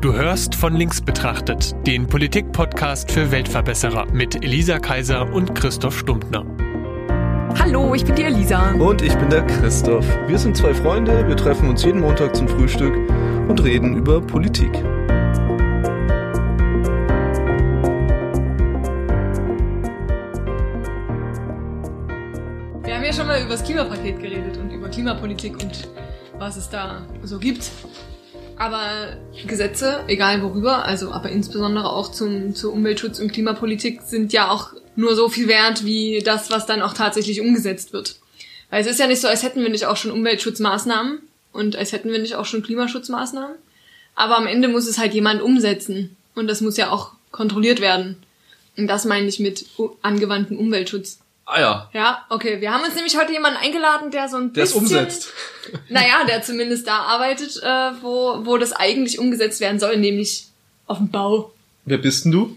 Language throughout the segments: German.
Du hörst von links betrachtet, den Politik-Podcast für Weltverbesserer mit Elisa Kaiser und Christoph Stumptner. Hallo, ich bin die Elisa. Und ich bin der Christoph. Wir sind zwei Freunde, wir treffen uns jeden Montag zum Frühstück und reden über Politik. Wir haben ja schon mal über das Klimapaket geredet und über Klimapolitik und was es da so gibt. Aber Gesetze, egal worüber, also aber insbesondere auch zum, zur Umweltschutz und Klimapolitik sind ja auch nur so viel wert wie das, was dann auch tatsächlich umgesetzt wird. Weil es ist ja nicht so, als hätten wir nicht auch schon Umweltschutzmaßnahmen und als hätten wir nicht auch schon Klimaschutzmaßnahmen. Aber am Ende muss es halt jemand umsetzen. Und das muss ja auch kontrolliert werden. Und das meine ich mit angewandten Umweltschutz. Ah ja. Ja, okay. Wir haben uns nämlich heute jemanden eingeladen, der so ein Der es bisschen... umsetzt. Naja, der zumindest da arbeitet, äh, wo, wo das eigentlich umgesetzt werden soll, nämlich auf dem Bau. Wer bist denn du?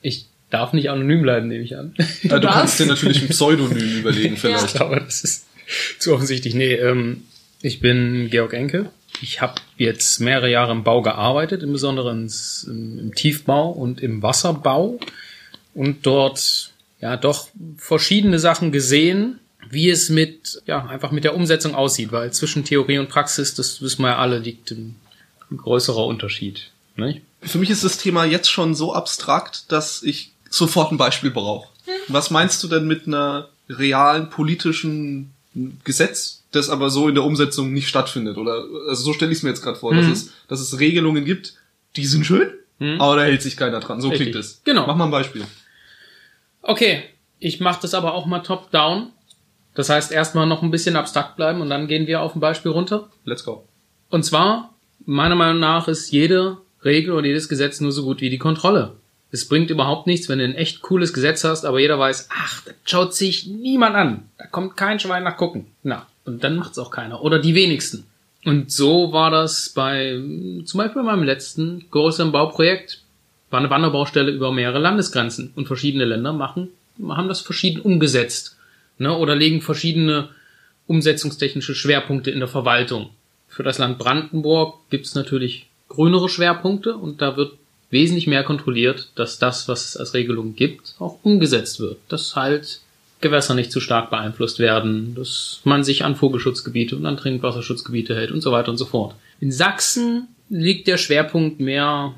Ich darf nicht anonym bleiben, nehme ich an. Ja, du darfst. kannst dir natürlich ein Pseudonym überlegen Ich vielleicht. glaube, das ist zu offensichtlich. Nee, ähm, ich bin Georg Enke. Ich habe jetzt mehrere Jahre im Bau gearbeitet, im Besonderen im Tiefbau und im Wasserbau und dort ja doch verschiedene Sachen gesehen, wie es mit ja einfach mit der Umsetzung aussieht, weil zwischen Theorie und Praxis, das wissen wir ja alle, liegt ein, ein größerer Unterschied. Nicht? Für mich ist das Thema jetzt schon so abstrakt, dass ich sofort ein Beispiel brauche. Was meinst du denn mit einer realen politischen Gesetz, das aber so in der Umsetzung nicht stattfindet? Oder also so stelle ich es mir jetzt gerade vor, dass, Mhm. es, dass es Regelungen gibt, die sind schön, aber da hält sich keiner dran. So Richtig. klingt es. Genau. Mach mal ein Beispiel. Okay, ich mache das aber auch mal top-down. Das heißt, erstmal noch ein bisschen abstrakt bleiben und dann gehen wir auf ein Beispiel runter. Let's go. Und zwar, meiner Meinung nach, ist jede Regel oder jedes Gesetz nur so gut wie die Kontrolle. Es bringt überhaupt nichts, wenn du ein echt cooles Gesetz hast, aber jeder weiß, ach, das schaut sich niemand an. Da kommt kein Schwein nach gucken. Na, und dann macht's auch keiner. Oder die wenigsten. Und so war das bei, zum Beispiel bei meinem letzten größeren Bauprojekt. War eine Wanderbaustelle über mehrere Landesgrenzen. Und verschiedene Länder machen, haben das verschieden umgesetzt. Ne? Oder legen verschiedene umsetzungstechnische Schwerpunkte in der Verwaltung. Für das Land Brandenburg gibt's natürlich grünere Schwerpunkte und da wird wesentlich mehr kontrolliert, dass das, was es als Regelung gibt, auch umgesetzt wird. Dass halt Gewässer nicht zu stark beeinflusst werden, dass man sich an Vogelschutzgebiete und an Trinkwasserschutzgebiete hält und so weiter und so fort. In Sachsen liegt der Schwerpunkt mehr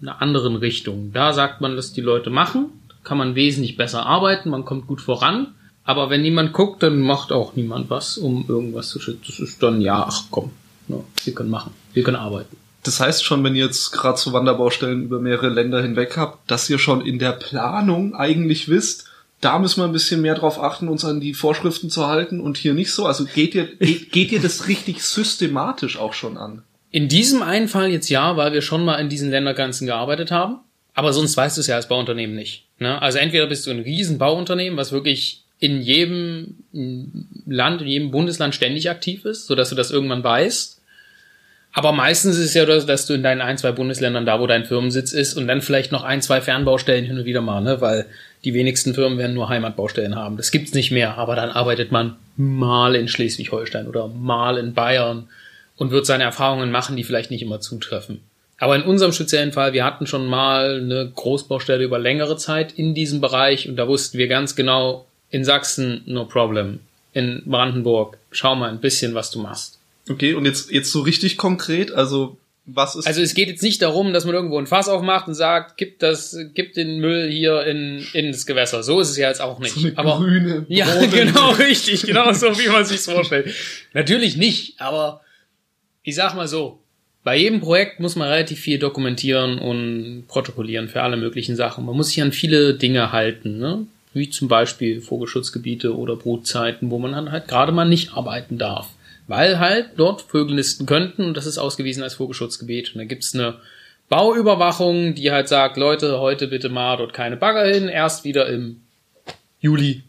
einer anderen Richtung. Da sagt man, dass die Leute machen, kann man wesentlich besser arbeiten, man kommt gut voran. Aber wenn niemand guckt, dann macht auch niemand was, um irgendwas zu schützen. Das ist dann, ja, ach komm, ne, wir können machen, wir können arbeiten. Das heißt schon, wenn ihr jetzt gerade so Wanderbaustellen über mehrere Länder hinweg habt, dass ihr schon in der Planung eigentlich wisst, da müssen wir ein bisschen mehr drauf achten, uns an die Vorschriften zu halten und hier nicht so. Also geht ihr, geht, geht ihr das richtig systematisch auch schon an? In diesem einen Fall jetzt ja, weil wir schon mal in diesen Ländergrenzen gearbeitet haben. Aber sonst weißt du es ja als Bauunternehmen nicht. Ne? Also entweder bist du ein riesen Bauunternehmen, was wirklich in jedem Land, in jedem Bundesland ständig aktiv ist, sodass du das irgendwann weißt. Aber meistens ist es ja, dass dass du in deinen ein, zwei Bundesländern, da wo dein Firmensitz ist, und dann vielleicht noch ein, zwei Fernbaustellen hin und wieder mal, ne? weil die wenigsten Firmen werden nur Heimatbaustellen haben. Das gibt's nicht mehr, aber dann arbeitet man mal in Schleswig-Holstein oder mal in Bayern und wird seine Erfahrungen machen, die vielleicht nicht immer zutreffen. Aber in unserem speziellen Fall, wir hatten schon mal eine Großbaustelle über längere Zeit in diesem Bereich und da wussten wir ganz genau, in Sachsen no problem, in Brandenburg schau mal ein bisschen, was du machst. Okay, und jetzt, jetzt so richtig konkret, also was ist. Also es geht jetzt nicht darum, dass man irgendwo ein Fass aufmacht und sagt, gib das, gib den Müll hier in, in das Gewässer. So ist es ja jetzt auch nicht. so aber grüne, ja, genau, richtig, genau so, wie man sich's vorstellt. Natürlich nicht, aber ich sag mal so, bei jedem Projekt muss man relativ viel dokumentieren und protokollieren für alle möglichen Sachen. Man muss sich an viele Dinge halten, ne? wie zum Beispiel Vogelschutzgebiete oder Brutzeiten, wo man dann halt gerade mal nicht arbeiten darf. Weil halt dort Vögel nisten könnten und das ist ausgewiesen als Vogelschutzgebiet. Und da gibt's eine Bauüberwachung, die halt sagt, Leute, heute bitte mal dort keine Bagger hin, erst wieder im Juli.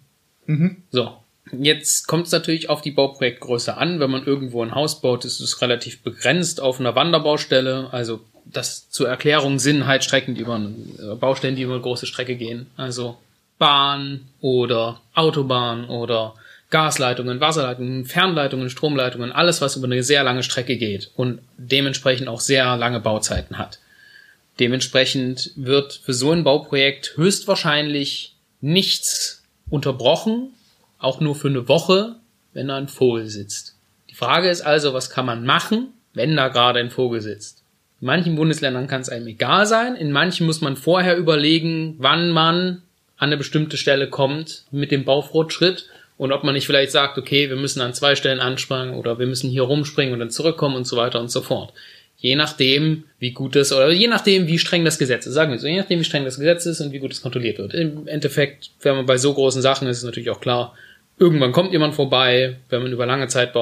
Mhm. So. Jetzt kommt es natürlich auf die Bauprojektgröße an. Wenn man irgendwo ein Haus baut, ist es relativ begrenzt auf einer Wanderbaustelle. Also das zur Erklärung sind halt Strecken, die über äh, Baustellen, die über eine große Strecke gehen. Also Bahn oder Autobahn oder Gasleitungen, Wasserleitungen, Fernleitungen, Stromleitungen, alles, was über eine sehr lange Strecke geht und dementsprechend auch sehr lange Bauzeiten hat. Dementsprechend wird für so ein Bauprojekt höchstwahrscheinlich nichts unterbrochen, auch nur für eine Woche, wenn da ein Vogel sitzt. Die Frage ist also, was kann man machen, wenn da gerade ein Vogel sitzt? In manchen Bundesländern kann es einem egal sein, in manchen muss man vorher überlegen, wann man an eine bestimmte Stelle kommt mit dem Baufortschritt und ob man nicht vielleicht sagt, okay, wir müssen an zwei Stellen anspringen oder wir müssen hier rumspringen und dann zurückkommen und so weiter und so fort. Je nachdem, wie gut es, oder je nachdem, wie streng das Gesetz ist, sagen wir so, je nachdem, wie streng das Gesetz ist und wie gut es kontrolliert wird. Im Endeffekt, wenn man bei so großen Sachen ist, ist es natürlich auch klar, irgendwann kommt jemand vorbei, wenn man über lange Zeit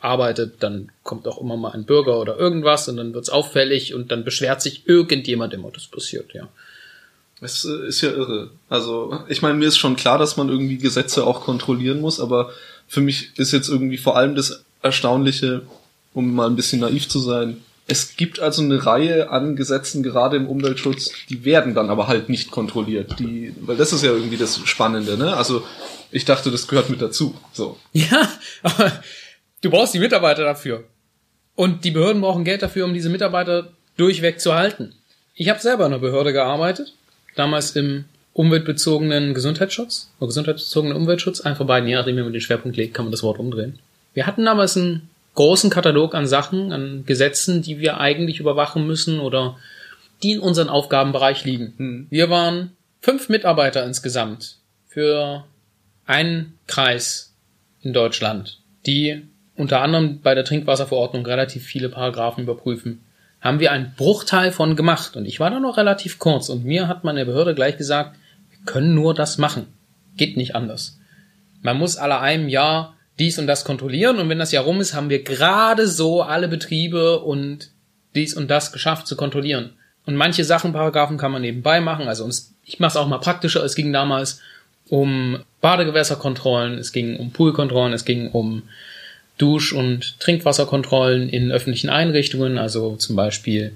arbeitet, dann kommt auch immer mal ein Bürger oder irgendwas und dann wird's auffällig und dann beschwert sich irgendjemand immer, das passiert, ja. Es äh, ist ja irre. Also, ich meine, mir ist schon klar, dass man irgendwie Gesetze auch kontrollieren muss, aber für mich ist jetzt irgendwie vor allem das Erstaunliche, um mal ein bisschen naiv zu sein, es gibt also eine Reihe an Gesetzen, gerade im Umweltschutz, die werden dann aber halt nicht kontrolliert. Die, weil das ist ja irgendwie das Spannende, ne? Also ich dachte, das gehört mit dazu. So. Ja, aber du brauchst die Mitarbeiter dafür. Und die Behörden brauchen Geld dafür, um diese Mitarbeiter durchweg zu halten. Ich habe selber in einer Behörde gearbeitet, damals im umweltbezogenen Gesundheitsschutz, oder gesundheitsbezogenen Umweltschutz, einfach beiden, je nachdem, wie man den Schwerpunkt legt, kann man das Wort umdrehen. Wir hatten damals einen großen Katalog an Sachen, an Gesetzen, die wir eigentlich überwachen müssen oder die in unseren Aufgabenbereich liegen. Hm. Wir waren fünf Mitarbeiter insgesamt für einen Kreis in Deutschland, die unter anderem bei der Trinkwasserverordnung relativ viele Paragraphen überprüfen. Haben wir einen Bruchteil von gemacht und ich war da noch relativ kurz und mir hat meine Behörde gleich gesagt, wir können nur das machen. Geht nicht anders. Man muss alle einem Jahr dies und das kontrollieren und wenn das Jahr rum ist, haben wir gerade so alle Betriebe und dies und das geschafft zu kontrollieren. Und manche Sachen, Paragraphen kann man nebenbei machen. Also ich mache es auch mal praktischer. Es ging damals um Badegewässerkontrollen, es ging um Poolkontrollen, es ging um Dusch- und Trinkwasserkontrollen in öffentlichen Einrichtungen, also zum Beispiel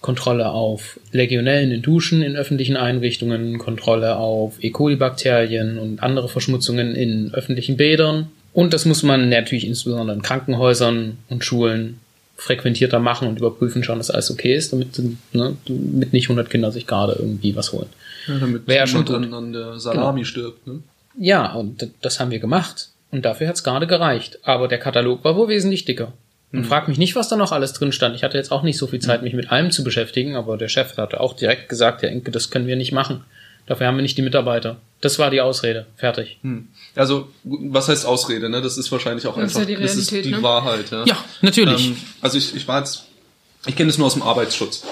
Kontrolle auf Legionellen in Duschen in öffentlichen Einrichtungen, Kontrolle auf E. coli-Bakterien und andere Verschmutzungen in öffentlichen Bädern. Und das muss man natürlich insbesondere in Krankenhäusern und Schulen frequentierter machen und überprüfen, schauen, dass alles okay ist, damit, ne, damit nicht 100 Kinder sich gerade irgendwie was holen. Ja, damit Wäre schon dann an der Salami genau. stirbt. Ne? Ja, und das haben wir gemacht. Und dafür hat's gerade gereicht. Aber der Katalog war wohl wesentlich dicker. Und mhm. frag mich nicht, was da noch alles drin stand. Ich hatte jetzt auch nicht so viel Zeit, mich mit allem zu beschäftigen, aber der Chef hatte auch direkt gesagt, ja, Enke, das können wir nicht machen. Dafür haben wir nicht die Mitarbeiter. Das war die Ausrede. Fertig. Hm. Also, was heißt Ausrede, ne? Das ist wahrscheinlich auch das einfach, ist ja die das ist die ne? Wahrheit, ja. Ja, natürlich. Ähm, also ich, ich war jetzt, ich kenne es nur aus dem Arbeitsschutz,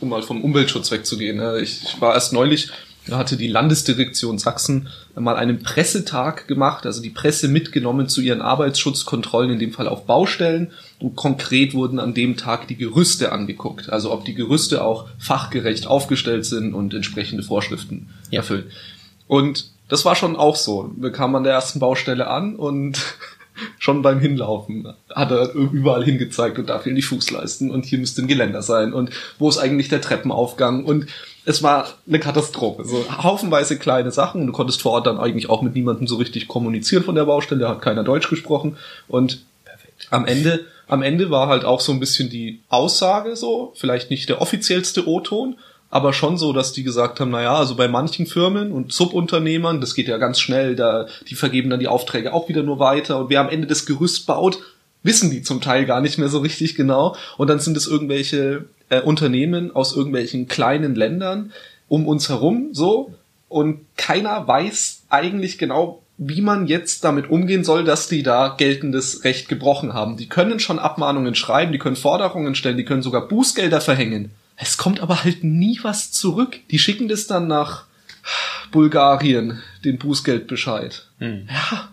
um mal vom Umweltschutz wegzugehen. Ne? Ich, war erst neulich da hatte die Landesdirektion Sachsen mal einen Pressetag gemacht, also die Presse mitgenommen zu ihren Arbeitsschutzkontrollen, in dem Fall auf Baustellen. Und konkret wurden an dem Tag die Gerüste angeguckt. Also ob die Gerüste auch fachgerecht aufgestellt sind und entsprechende Vorschriften ja. erfüllen. Und das war schon auch so. Wir kamen an der ersten Baustelle an und schon beim Hinlaufen hat er überall hingezeigt und da fehlen die Fußleisten und hier müsste ein Geländer sein und wo ist eigentlich der Treppenaufgang und es war eine Katastrophe. So haufenweise kleine Sachen. Du konntest vor Ort dann eigentlich auch mit niemandem so richtig kommunizieren von der Baustelle. Da hat keiner Deutsch gesprochen. Und Perfekt. am Ende, am Ende war halt auch so ein bisschen die Aussage so, vielleicht nicht der offiziellste O-Ton, aber schon so, dass die gesagt haben, naja, also bei manchen Firmen und Subunternehmern, das geht ja ganz schnell, da, die vergeben dann die Aufträge auch wieder nur weiter und wer am Ende das Gerüst baut, wissen die zum Teil gar nicht mehr so richtig genau und dann sind es irgendwelche äh, Unternehmen aus irgendwelchen kleinen Ländern um uns herum so und keiner weiß eigentlich genau, wie man jetzt damit umgehen soll, dass die da geltendes Recht gebrochen haben. Die können schon Abmahnungen schreiben, die können Forderungen stellen, die können sogar Bußgelder verhängen. Es kommt aber halt nie was zurück. Die schicken das dann nach Bulgarien, den Bußgeldbescheid. Hm. Ja,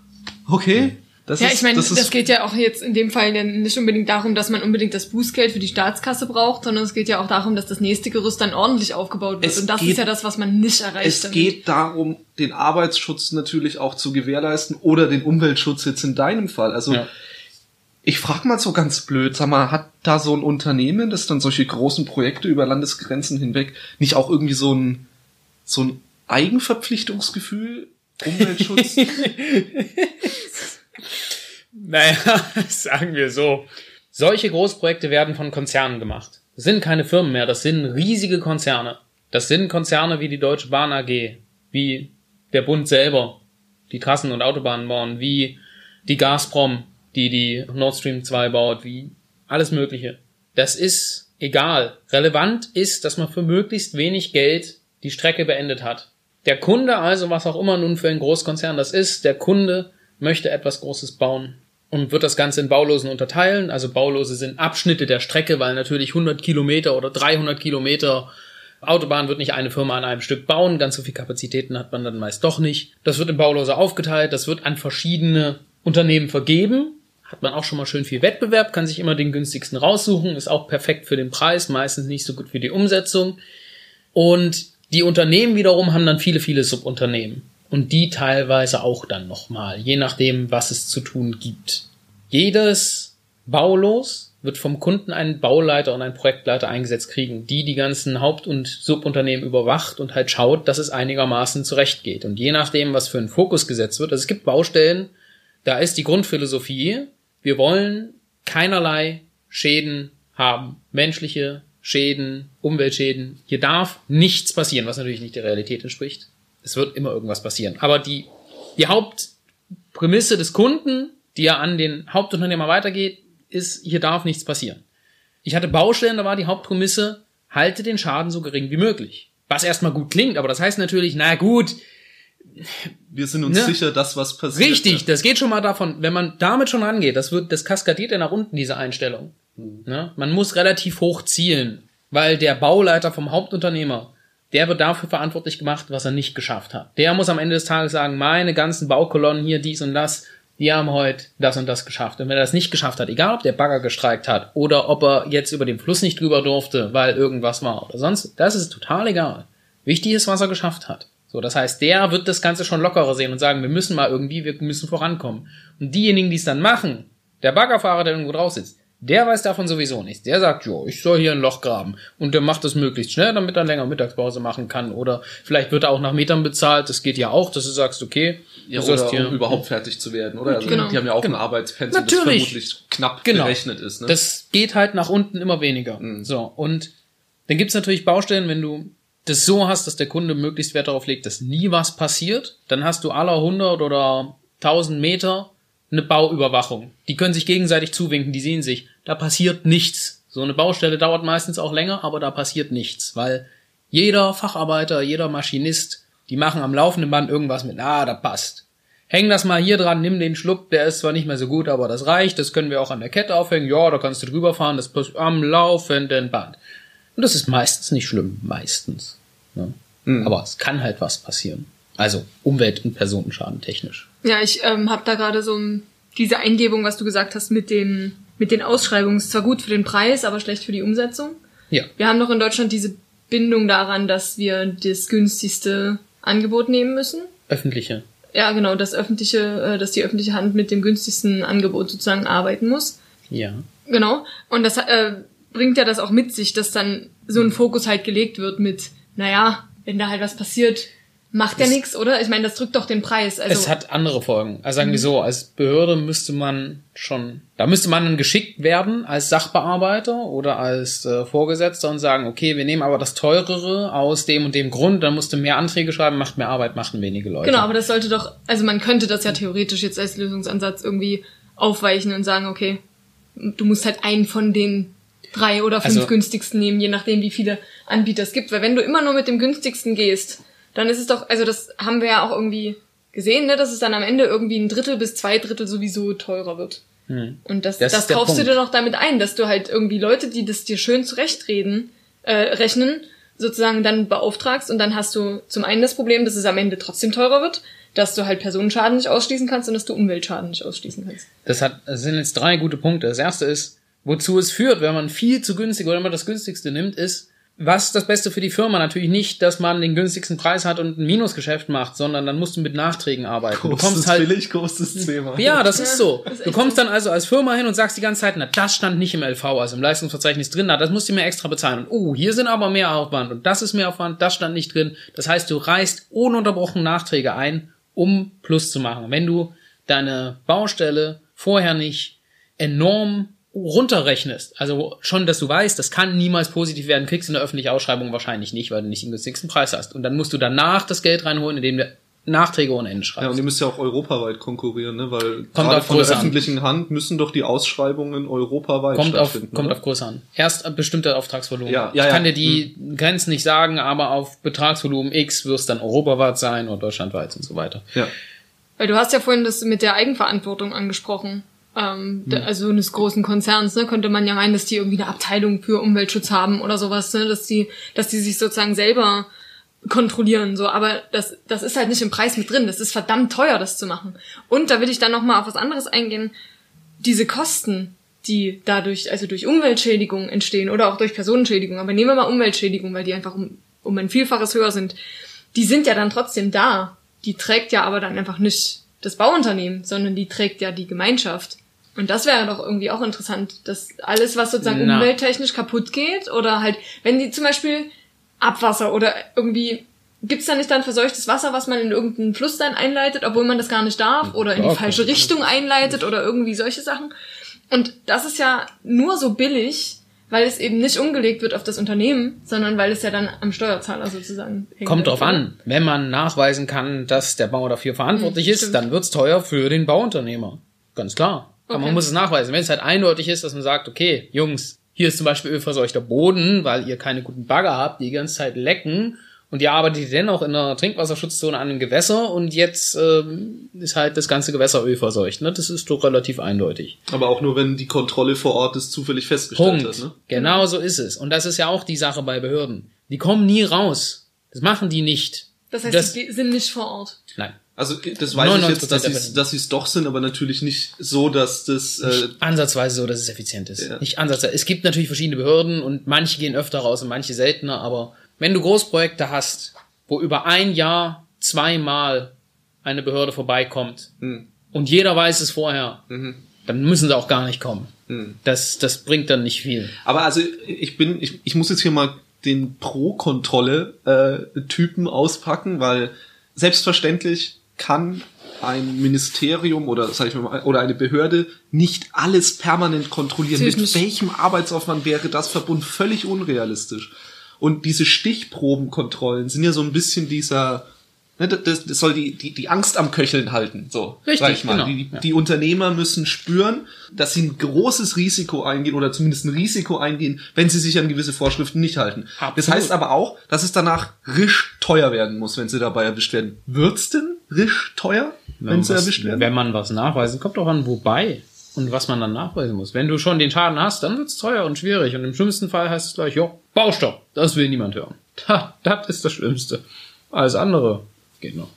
okay. Das ja, ist, ich meine, das, das, geht ja auch jetzt in dem Fall nicht unbedingt darum, dass man unbedingt das Bußgeld für die Staatskasse braucht, sondern es geht ja auch darum, dass das nächste Gerüst dann ordentlich aufgebaut wird. Es Und das geht, ist ja das, was man nicht erreicht. Es damit. geht darum, den Arbeitsschutz natürlich auch zu gewährleisten oder den Umweltschutz jetzt in deinem Fall. Also ja. Ich frage mal so ganz blöd, sag mal, hat da so ein Unternehmen, das dann solche großen Projekte über Landesgrenzen hinweg nicht auch irgendwie so ein so ein Eigenverpflichtungsgefühl Umweltschutz Naja, sagen wir so. Solche Großprojekte werden von Konzernen gemacht. Das sind keine Firmen mehr, das sind riesige Konzerne. Das sind Konzerne wie die Deutsche Bahn AG, wie der Bund selber, die Trassen und Autobahnen bauen, wie die Gazprom, die die Nord Stream 2 baut, wie alles Mögliche. Das ist egal. Relevant ist, dass man für möglichst wenig Geld die Strecke beendet hat. Der Kunde also, was auch immer nun für ein Großkonzern das ist, der Kunde möchte etwas Großes bauen und wird das Ganze in Baulosen unterteilen. Also Baulose sind Abschnitte der Strecke, weil natürlich 100 Kilometer oder 300 Kilometer Autobahn wird nicht eine Firma an einem Stück bauen. Ganz so viel Kapazitäten hat man dann meist doch nicht. Das wird in Baulose aufgeteilt. Das wird an verschiedene Unternehmen vergeben. Hat man auch schon mal schön viel Wettbewerb, kann sich immer den günstigsten raussuchen, ist auch perfekt für den Preis, meistens nicht so gut für die Umsetzung. Und die Unternehmen wiederum haben dann viele, viele Subunternehmen und die teilweise auch dann nochmal, je nachdem, was es zu tun gibt. Jedes Baulos wird vom Kunden einen Bauleiter und einen Projektleiter eingesetzt kriegen, die die ganzen Haupt- und Subunternehmen überwacht und halt schaut, dass es einigermaßen zurecht geht. Und je nachdem, was für ein Fokus gesetzt wird, also es gibt Baustellen, da ist die Grundphilosophie, wir wollen keinerlei Schäden haben, menschliche Schäden, Umweltschäden. Hier darf nichts passieren, was natürlich nicht der Realität entspricht es wird immer irgendwas passieren. Aber die, die Hauptprämisse des Kunden, die ja an den Hauptunternehmer weitergeht, ist, hier darf nichts passieren. Ich hatte Baustellen, da war die Hauptprämisse, halte den Schaden so gering wie möglich. Was erstmal gut klingt, aber das heißt natürlich, na gut, wir sind uns ne? sicher, dass was passiert. Richtig, das geht schon mal davon, wenn man damit schon rangeht, das wird, das kaskadiert ja nach unten, diese Einstellung. Mhm. Ne? Man muss relativ hoch zielen, weil der Bauleiter vom Hauptunternehmer, der wird dafür verantwortlich gemacht, was er nicht geschafft hat. Der muss am Ende des Tages sagen, meine ganzen Baukolonnen hier, dies und das, die haben heute das und das geschafft. Und wenn er das nicht geschafft hat, egal ob der Bagger gestreikt hat oder ob er jetzt über den Fluss nicht drüber durfte, weil irgendwas war oder sonst, das ist total egal. Wichtig ist, was er geschafft hat. So, das heißt, der wird das Ganze schon lockerer sehen und sagen, wir müssen mal irgendwie, wir müssen vorankommen. Und diejenigen, die es dann machen, der Baggerfahrer, der irgendwo drauf sitzt, der weiß davon sowieso nichts. Der sagt, jo, ich soll hier ein Loch graben. Und der macht das möglichst schnell, damit er länger Mittagspause machen kann. Oder vielleicht wird er auch nach Metern bezahlt. Das geht ja auch, dass du sagst, okay, ja, du oder hier um überhaupt fertig zu werden, oder? Also genau. Die haben ja auch genau. ein Arbeitspensum, das vermutlich knapp genau. berechnet ist. Ne? Das geht halt nach unten immer weniger. Mhm. So, und dann gibt's natürlich Baustellen, wenn du das so hast, dass der Kunde möglichst Wert darauf legt, dass nie was passiert, dann hast du aller 100 oder 1000 Meter eine Bauüberwachung. Die können sich gegenseitig zuwinken, die sehen sich. Da passiert nichts. So eine Baustelle dauert meistens auch länger, aber da passiert nichts, weil jeder Facharbeiter, jeder Maschinist, die machen am laufenden Band irgendwas mit, ah, da passt. Häng das mal hier dran, nimm den Schluck, der ist zwar nicht mehr so gut, aber das reicht, das können wir auch an der Kette aufhängen, ja, da kannst du drüber fahren, das passt am laufenden Band. Und das ist meistens nicht schlimm, meistens. Ne? Mhm. Aber es kann halt was passieren. Also Umwelt- und Personenschaden technisch. Ja, ich ähm, habe da gerade so diese Eingebung, was du gesagt hast mit den mit den Ausschreibungen. Ist zwar gut für den Preis, aber schlecht für die Umsetzung. Ja. Wir haben noch in Deutschland diese Bindung daran, dass wir das günstigste Angebot nehmen müssen. Öffentliche. Ja, genau, das öffentliche, äh, dass die öffentliche Hand mit dem günstigsten Angebot sozusagen arbeiten muss. Ja. Genau. Und das äh, bringt ja das auch mit sich, dass dann so ein Fokus halt gelegt wird mit, naja, wenn da halt was passiert, Macht ja nichts, oder? Ich meine, das drückt doch den Preis. Also es hat andere Folgen. Also sagen wir so, als Behörde müsste man schon, da müsste man dann geschickt werden als Sachbearbeiter oder als äh, Vorgesetzter und sagen, okay, wir nehmen aber das teurere aus dem und dem Grund, dann musst du mehr Anträge schreiben, macht mehr Arbeit, machen wenige Leute. Genau, aber das sollte doch, also man könnte das ja theoretisch jetzt als Lösungsansatz irgendwie aufweichen und sagen, okay, du musst halt einen von den drei oder fünf also, günstigsten nehmen, je nachdem, wie viele Anbieter es gibt. Weil wenn du immer nur mit dem günstigsten gehst, dann ist es doch, also das haben wir ja auch irgendwie gesehen, ne, dass es dann am Ende irgendwie ein Drittel bis zwei Drittel sowieso teurer wird. Hm. Und das, das, das kaufst du dir noch damit ein, dass du halt irgendwie Leute, die das dir schön zurechtreden, äh, rechnen, sozusagen dann beauftragst und dann hast du zum einen das Problem, dass es am Ende trotzdem teurer wird, dass du halt Personenschaden nicht ausschließen kannst und dass du Umweltschaden nicht ausschließen kannst. Das hat, das sind jetzt drei gute Punkte. Das erste ist, wozu es führt, wenn man viel zu günstig oder immer das günstigste nimmt, ist, was ist das Beste für die Firma? Natürlich nicht, dass man den günstigsten Preis hat und ein Minusgeschäft macht, sondern dann musst du mit Nachträgen arbeiten. Großes du kommst halt billig, großes Thema. Ja, das ist so. Das ist du kommst dann also als Firma hin und sagst die ganze Zeit, na, das stand nicht im LV, also im Leistungsverzeichnis drin, na, das musst du mir extra bezahlen. Und oh, hier sind aber mehr Aufwand und das ist mehr Aufwand, das stand nicht drin. Das heißt, du reißt ununterbrochen Nachträge ein, um Plus zu machen. Wenn du deine Baustelle vorher nicht enorm runterrechnest, also schon, dass du weißt, das kann niemals positiv werden, kriegst du in der öffentlichen Ausschreibung wahrscheinlich nicht, weil du nicht den günstigsten Preis hast. Und dann musst du danach das Geld reinholen, indem du Nachträge ohne Ende schreibst. Ja, und ihr müsst ja auch europaweit konkurrieren, ne? weil Kommt gerade auf von der Größe an. öffentlichen Hand müssen doch die Ausschreibungen europaweit kommt auf, stattfinden. kommt oder? auf Größe an. Erst ein bestimmter Auftragsvolumen. Ja, ja, ich ja. Hm. kann dir die Grenzen nicht sagen, aber auf Betragsvolumen X wird es dann europaweit sein oder deutschlandweit und so weiter. ja. Weil du hast ja vorhin das mit der Eigenverantwortung angesprochen. Ähm, da- Also eines großen Konzerns, ne, könnte man ja meinen, dass die irgendwie eine Abteilung für Umweltschutz haben oder sowas, ne, dass die, dass die sich sozusagen selber kontrollieren, so. Aber das, das ist halt nicht im Preis mit drin. Das ist verdammt teuer, das zu machen. Und da will ich dann noch mal auf was anderes eingehen. Diese Kosten, die dadurch, also durch Umweltschädigung entstehen oder auch durch Personenschädigung. Aber nehmen wir mal Umweltschädigung, weil die einfach um, um ein Vielfaches höher sind. Die sind ja dann trotzdem da. Die trägt ja aber dann einfach nicht das Bauunternehmen, sondern die trägt ja die Gemeinschaft. Und das wäre doch irgendwie auch interessant, dass alles, was sozusagen Na. umwelttechnisch kaputt geht oder halt, wenn die zum Beispiel Abwasser oder irgendwie, gibt's da nicht dann verseuchtes Wasser, was man in irgendeinen Fluss dann einleitet, obwohl man das gar nicht darf oder in die falsche Richtung einleitet oder irgendwie solche Sachen. Und das ist ja nur so billig, weil es eben nicht umgelegt wird auf das Unternehmen, sondern weil es ja dann am Steuerzahler sozusagen hängt. Kommt drauf an. Wenn man nachweisen kann, dass der Bauer dafür verantwortlich Hm, ist, dann wird's teuer für den Bauunternehmer. Ganz klar. Aber Okay. man muss es nachweisen. Wenn es halt eindeutig ist, dass man sagt, okay, Jungs, hier ist zum Beispiel ölverseuchter Boden, weil ihr keine guten Bagger habt, die die ganze Zeit lecken und ihr arbeitet dennoch in einer Trinkwasserschutzzone an einem Gewässer und jetzt ähm, ist halt das ganze Gewässer ölverseucht. Ne? Das ist doch relativ eindeutig. Aber auch nur, wenn die Kontrolle vor Ort es zufällig festgestellt Punkt. hat. Ne? Genau so ist es. Und das ist ja auch die Sache bei Behörden. Die kommen nie raus. Das machen die nicht. Das heißt, Das- die sind nicht vor Ort. Nein. Also das weiß ich 99% jetzt, dass sie dass es doch sind, aber natürlich nicht so, dass das äh, Ansatzweise so, dass es effizient ist. Ja. Nicht ansatzweise. Es gibt natürlich verschiedene Behörden und manche gehen öfter raus und manche seltener, aber wenn du Großprojekte hast, wo über ein Jahr zweimal eine Behörde vorbeikommt Hm. und jeder weiß es vorher, Mhm. dann müssen sie auch gar nicht kommen. Hm. Das, das bringt dann nicht viel. Aber also ich bin, ich, ich muss jetzt hier mal den Pro-Kontrolle-Typen auspacken, weil selbstverständlich kann ein Ministerium oder sag ich mal oder eine Behörde nicht alles permanent kontrollieren. Mit nicht. welchem Arbeitsaufwand wäre das verbunden? Völlig unrealistisch. Und diese Stichprobenkontrollen sind ja so ein bisschen dieser Ne, das, das soll die, die, die Angst am Köcheln halten, so. Richtig, sag ich mal. genau, Die, ja. die Unternehmer müssen spüren, dass sie ein großes Risiko eingehen oder zumindest ein Risiko eingehen, wenn sie sich an gewisse Vorschriften nicht halten. Das Absolut. heißt aber auch, dass es danach risch teuer werden muss, wenn sie dabei erwischt werden. Wird's denn risch teuer, wenn sie was, erwischt werden? Wenn man was nachweisen, kommt doch an, wobei und was man dann nachweisen muss. Wenn du schon den Schaden hast, dann wird's teuer und schwierig. Und im schlimmsten Fall heißt es gleich, jo, Baustopp. Das will niemand hören. Ha, das ist das Schlimmste. Alles andere geht noch.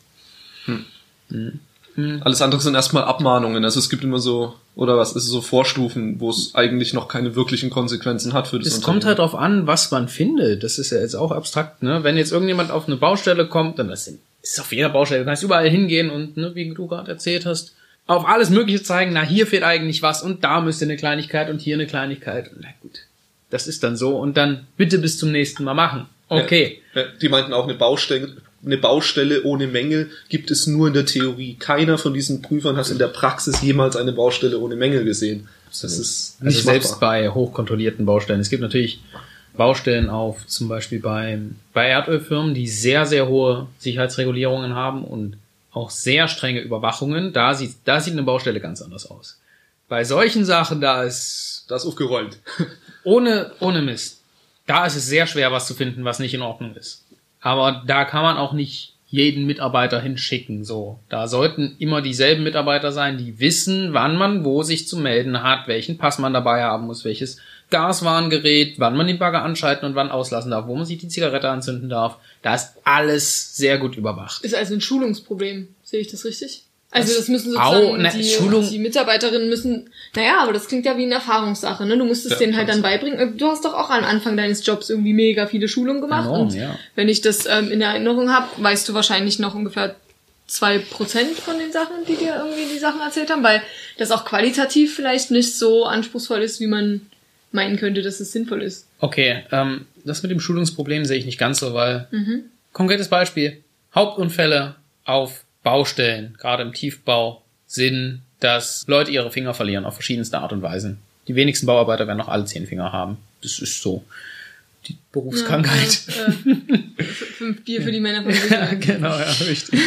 Alles andere sind erstmal Abmahnungen. Also es gibt immer so, oder was ist es, so Vorstufen, wo es eigentlich noch keine wirklichen Konsequenzen hat für das Es kommt halt drauf an, was man findet. Das ist ja jetzt auch abstrakt, ne? Wenn jetzt irgendjemand auf eine Baustelle kommt, dann das ist auf jeder Baustelle, du kannst überall hingehen und, ne, wie du gerade erzählt hast, auf alles Mögliche zeigen, na, hier fehlt eigentlich was und da müsste eine Kleinigkeit und hier eine Kleinigkeit. Na gut. Das ist dann so und dann bitte bis zum nächsten Mal machen. Okay. Ja, die meinten auch, eine Baustelle, eine Baustelle ohne Mängel gibt es nur in der Theorie. Keiner von diesen Prüfern hat in der Praxis jemals eine Baustelle ohne Mängel gesehen. Das ist Also nicht selbst machbar. bei hochkontrollierten Baustellen. Es gibt natürlich Baustellen auf, zum Beispiel bei, bei Erdölfirmen, die sehr, sehr hohe Sicherheitsregulierungen haben und auch sehr strenge Überwachungen. Da sieht, da sieht eine Baustelle ganz anders aus. Bei solchen Sachen, da ist Das ist aufgeräumt. ohne, ohne Mist. Da ist es sehr schwer, was zu finden, was nicht in Ordnung ist. Aber da kann man auch nicht jeden Mitarbeiter hinschicken, so. Da sollten immer dieselben Mitarbeiter sein, die wissen, wann man wo sich zu melden hat, welchen Pass man dabei haben muss, welches Gaswarngerät, wann man den Bagger anschalten und wann auslassen darf, wo man sich die Zigarette anzünden darf. Da ist alles sehr gut überwacht. Ist also ein Schulungsproblem. Sehe ich das richtig? Also Das- müssen Au, sozusagen na, die, Schulung- die Mitarbeiterinnen müssen, naja, aber das klingt ja wie eine Erfahrungssache, ne? Du musst es Ja, denen halt dann beibringen. Du hast doch auch am Anfang deines Jobs irgendwie mega viele Schulungen gemacht. Enorm, und ja. wenn ich das ähm, in Erinnerung habe, weißt du wahrscheinlich noch ungefähr zwei Prozent von den Sachen, die dir irgendwie die Sachen erzählt haben, weil das auch qualitativ vielleicht nicht so anspruchsvoll ist, wie man meinen könnte, dass es sinnvoll ist. Okay, ähm, das mit dem Schulungsproblem sehe ich nicht ganz so, weil Mhm. konkretes Beispiel, Hauptunfälle auf Baustellen, gerade im Tiefbau, sind, dass Leute ihre Finger verlieren auf verschiedenste Art und Weisen. Die wenigsten Bauarbeiter werden noch alle zehn Finger haben. Das ist so. Die Berufskrankheit. Ja, äh, fünf Bier für die Männer von Ja, genau, ja, richtig.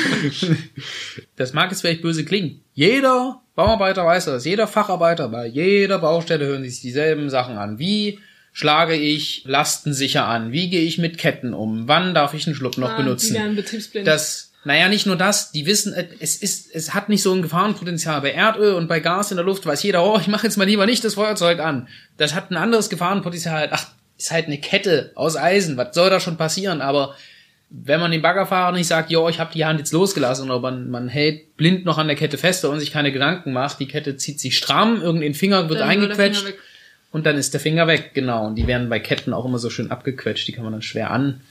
Das mag jetzt vielleicht böse klingen. Jeder Bauarbeiter weiß das, jeder Facharbeiter, bei jeder Baustelle hören sich dieselben Sachen an. Wie schlage ich Lasten sicher an? Wie gehe ich mit Ketten um? Wann darf ich einen Schluck noch Ah, Die benutzen? werden betriebsblind. Das, naja, nicht nur das, die wissen, äh, es ist, es hat nicht so ein Gefahrenpotenzial. Bei Erdöl und bei Gas in der Luft weiß jeder, oh, ich mache jetzt mal lieber nicht das Feuerzeug an. Das hat ein anderes Gefahrenpotenzial. Ach, ist halt eine Kette aus Eisen. Was soll da schon passieren? Aber wenn man dem Baggerfahrer nicht sagt, jo, ich habe die Hand jetzt losgelassen, oder man, man hält blind noch an der Kette fest und sich keine Gedanken macht, die Kette zieht sich stramm, irgendein Finger wird Dann eingequetscht Finger und dann ist der Finger weg, genau. Und die werden bei Ketten auch immer so schön abgequetscht, die kann man dann schwer an,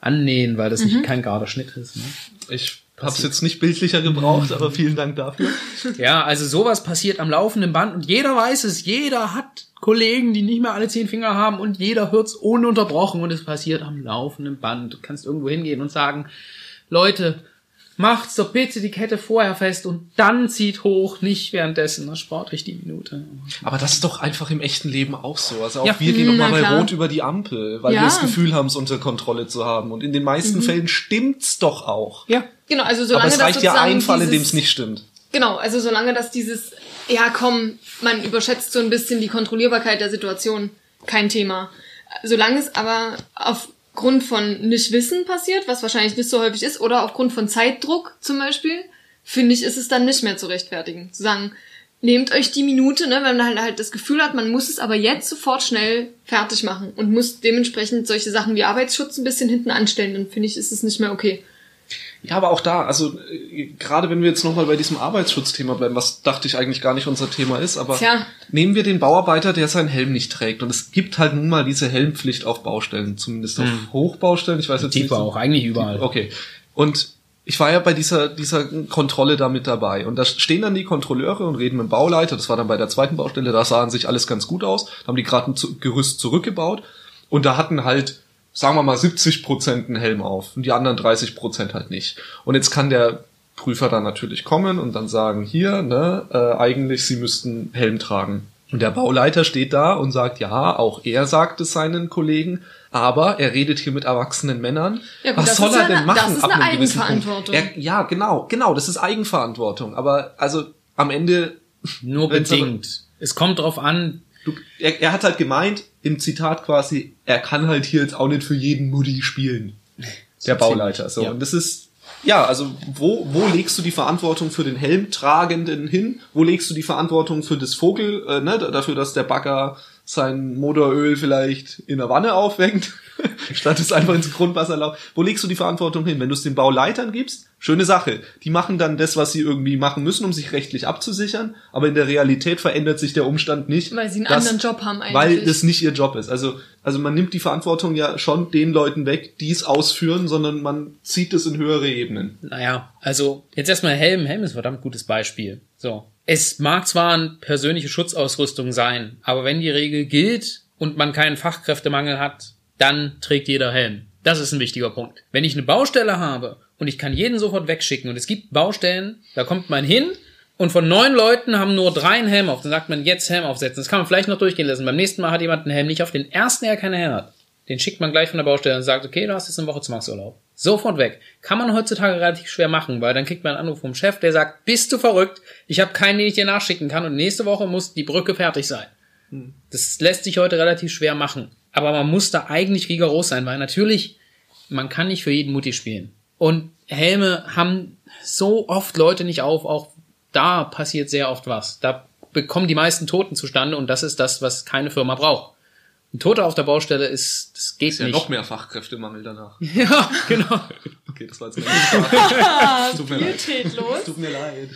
annähen, weil das Mhm. nicht kein gerader Schnitt ist. Ne? Ich hab's jetzt nicht bildlicher gebraucht, aber vielen Dank dafür. Ja, also sowas passiert am laufenden Band und jeder weiß es, jeder hat Kollegen, die nicht mehr alle zehn Finger haben und jeder hört's ununterbrochen und es passiert am laufenden Band. Du kannst irgendwo hingehen und sagen, Leute, macht's doch bitte die Kette vorher fest und dann zieht hoch, nicht währenddessen. Das spart ich die Minute. Aber das ist doch einfach im echten Leben auch so. Also auch Ja. wir gehen nochmal bei. Rot über die Ampel, weil Ja. wir das Gefühl haben, es unter Kontrolle zu haben. Und in den meisten Fällen stimmt's doch auch. Ja. Genau, also Aber solange es das reicht ja sozusagen ein Fall, in dem es nicht stimmt. Genau, also solange das dieses, ja komm, man überschätzt so ein bisschen die Kontrollierbarkeit der Situation, kein Thema. Solange es aber aufgrund von Nichtwissen passiert, was wahrscheinlich nicht so häufig ist, oder aufgrund von Zeitdruck zum Beispiel, finde ich, ist es dann nicht mehr zu rechtfertigen. Zu sagen, nehmt euch die Minute, ne, wenn man halt, halt das Gefühl hat, man muss es aber jetzt sofort schnell fertig machen und muss dementsprechend solche Sachen wie Arbeitsschutz ein bisschen hinten anstellen, dann finde ich, ist es nicht mehr okay. Ja, aber auch da, also äh, gerade wenn wir jetzt nochmal bei diesem Arbeitsschutzthema bleiben, was dachte ich eigentlich gar nicht unser Thema ist, aber Tja. nehmen wir den Bauarbeiter, der seinen Helm nicht trägt. Und es gibt halt nun mal diese Helmpflicht auf Baustellen, zumindest auf Hochbaustellen. Ich weiß jetzt nicht. Tiefer so- auch, eigentlich überall. Okay. Und ich war ja bei dieser, dieser Kontrolle da mit dabei. Und da stehen dann die Kontrolleure und reden mit dem Bauleiter. Das war dann bei der zweiten Baustelle. Da sah an sich alles ganz gut aus. Da haben die gerade ein Zu- Gerüst zurückgebaut. Und da hatten halt, sagen wir mal, 70 Prozent einen Helm auf. Und die anderen 30 Prozent halt nicht. Und jetzt kann der Prüfer dann natürlich kommen und dann sagen, hier, ne, äh, eigentlich, sie müssten Helm tragen. Und der Bauleiter steht da und sagt, ja, auch er sagt es seinen Kollegen, aber er redet hier mit erwachsenen Männern. Ja gut, Was soll ist er denn eine- machen das ist ab eine einem gewissen Punkt? Eigenverantwortung. Er, ja, genau, genau, das ist Eigenverantwortung. Aber also am Ende, Nur bedingt. Es kommt drauf an, du, er, er hat halt gemeint, im Zitat quasi, er kann halt hier jetzt auch nicht für jeden Mutti spielen. Der Bauleiter. So. ja. Und das ist, ja, also wo, wo legst du die Verantwortung für den Helmtragenden hin? Wo legst du die Verantwortung für das Vogel, äh, ne, dafür, dass der Bagger sein Motoröl vielleicht in der Wanne aufwängt, statt es einfach ins Grundwasser laufen. Wo legst du die Verantwortung hin? Wenn du es den Bauleitern gibst, schöne Sache. Die machen dann das, was sie irgendwie machen müssen, um sich rechtlich abzusichern, aber in der Realität verändert sich der Umstand nicht. Weil sie einen dass- anderen Job haben eigentlich. Weil das nicht ihr Job ist. Also, also man nimmt die Verantwortung ja schon den Leuten weg, die es ausführen, sondern man zieht es in höhere Ebenen. Naja, also jetzt erstmal Helm. Helm ist ein verdammt gutes Beispiel. So. Es mag zwar eine persönliche Schutzausrüstung sein, aber wenn die Regel gilt und man keinen Fachkräftemangel hat, dann trägt jeder Helm. Das ist ein wichtiger Punkt. Wenn ich eine Baustelle habe und ich kann jeden sofort wegschicken und es gibt Baustellen, da kommt man hin und von neun Leuten haben nur drei einen Helm auf, dann sagt man jetzt Helm aufsetzen. Das kann man vielleicht noch durchgehen lassen. Beim nächsten Mal hat jemand einen Helm nicht auf. Den ersten, der keinen Helm hat, den schickt man gleich von der Baustelle und sagt, okay, du hast jetzt eine Woche Zwangsurlaub. Sofort weg. Kann man heutzutage relativ schwer machen, weil dann kriegt man einen Anruf vom Chef, der sagt, bist du verrückt? Ich habe keinen, den ich dir nachschicken kann und nächste Woche muss die Brücke fertig sein. Das lässt sich heute relativ schwer machen. Aber man muss da eigentlich rigoros sein, weil natürlich, man kann nicht für jeden Mutti spielen. Und Helme haben so oft Leute nicht auf, auch da passiert sehr oft was. Da bekommen die meisten Toten zustande und das ist das, was keine Firma braucht. Ein Toter auf der Baustelle ist, das geht Ist ja nicht. noch mehr Fachkräftemangel danach. Ja, genau. Okay, das war jetzt nicht Tut mir leid. Tut mir leid.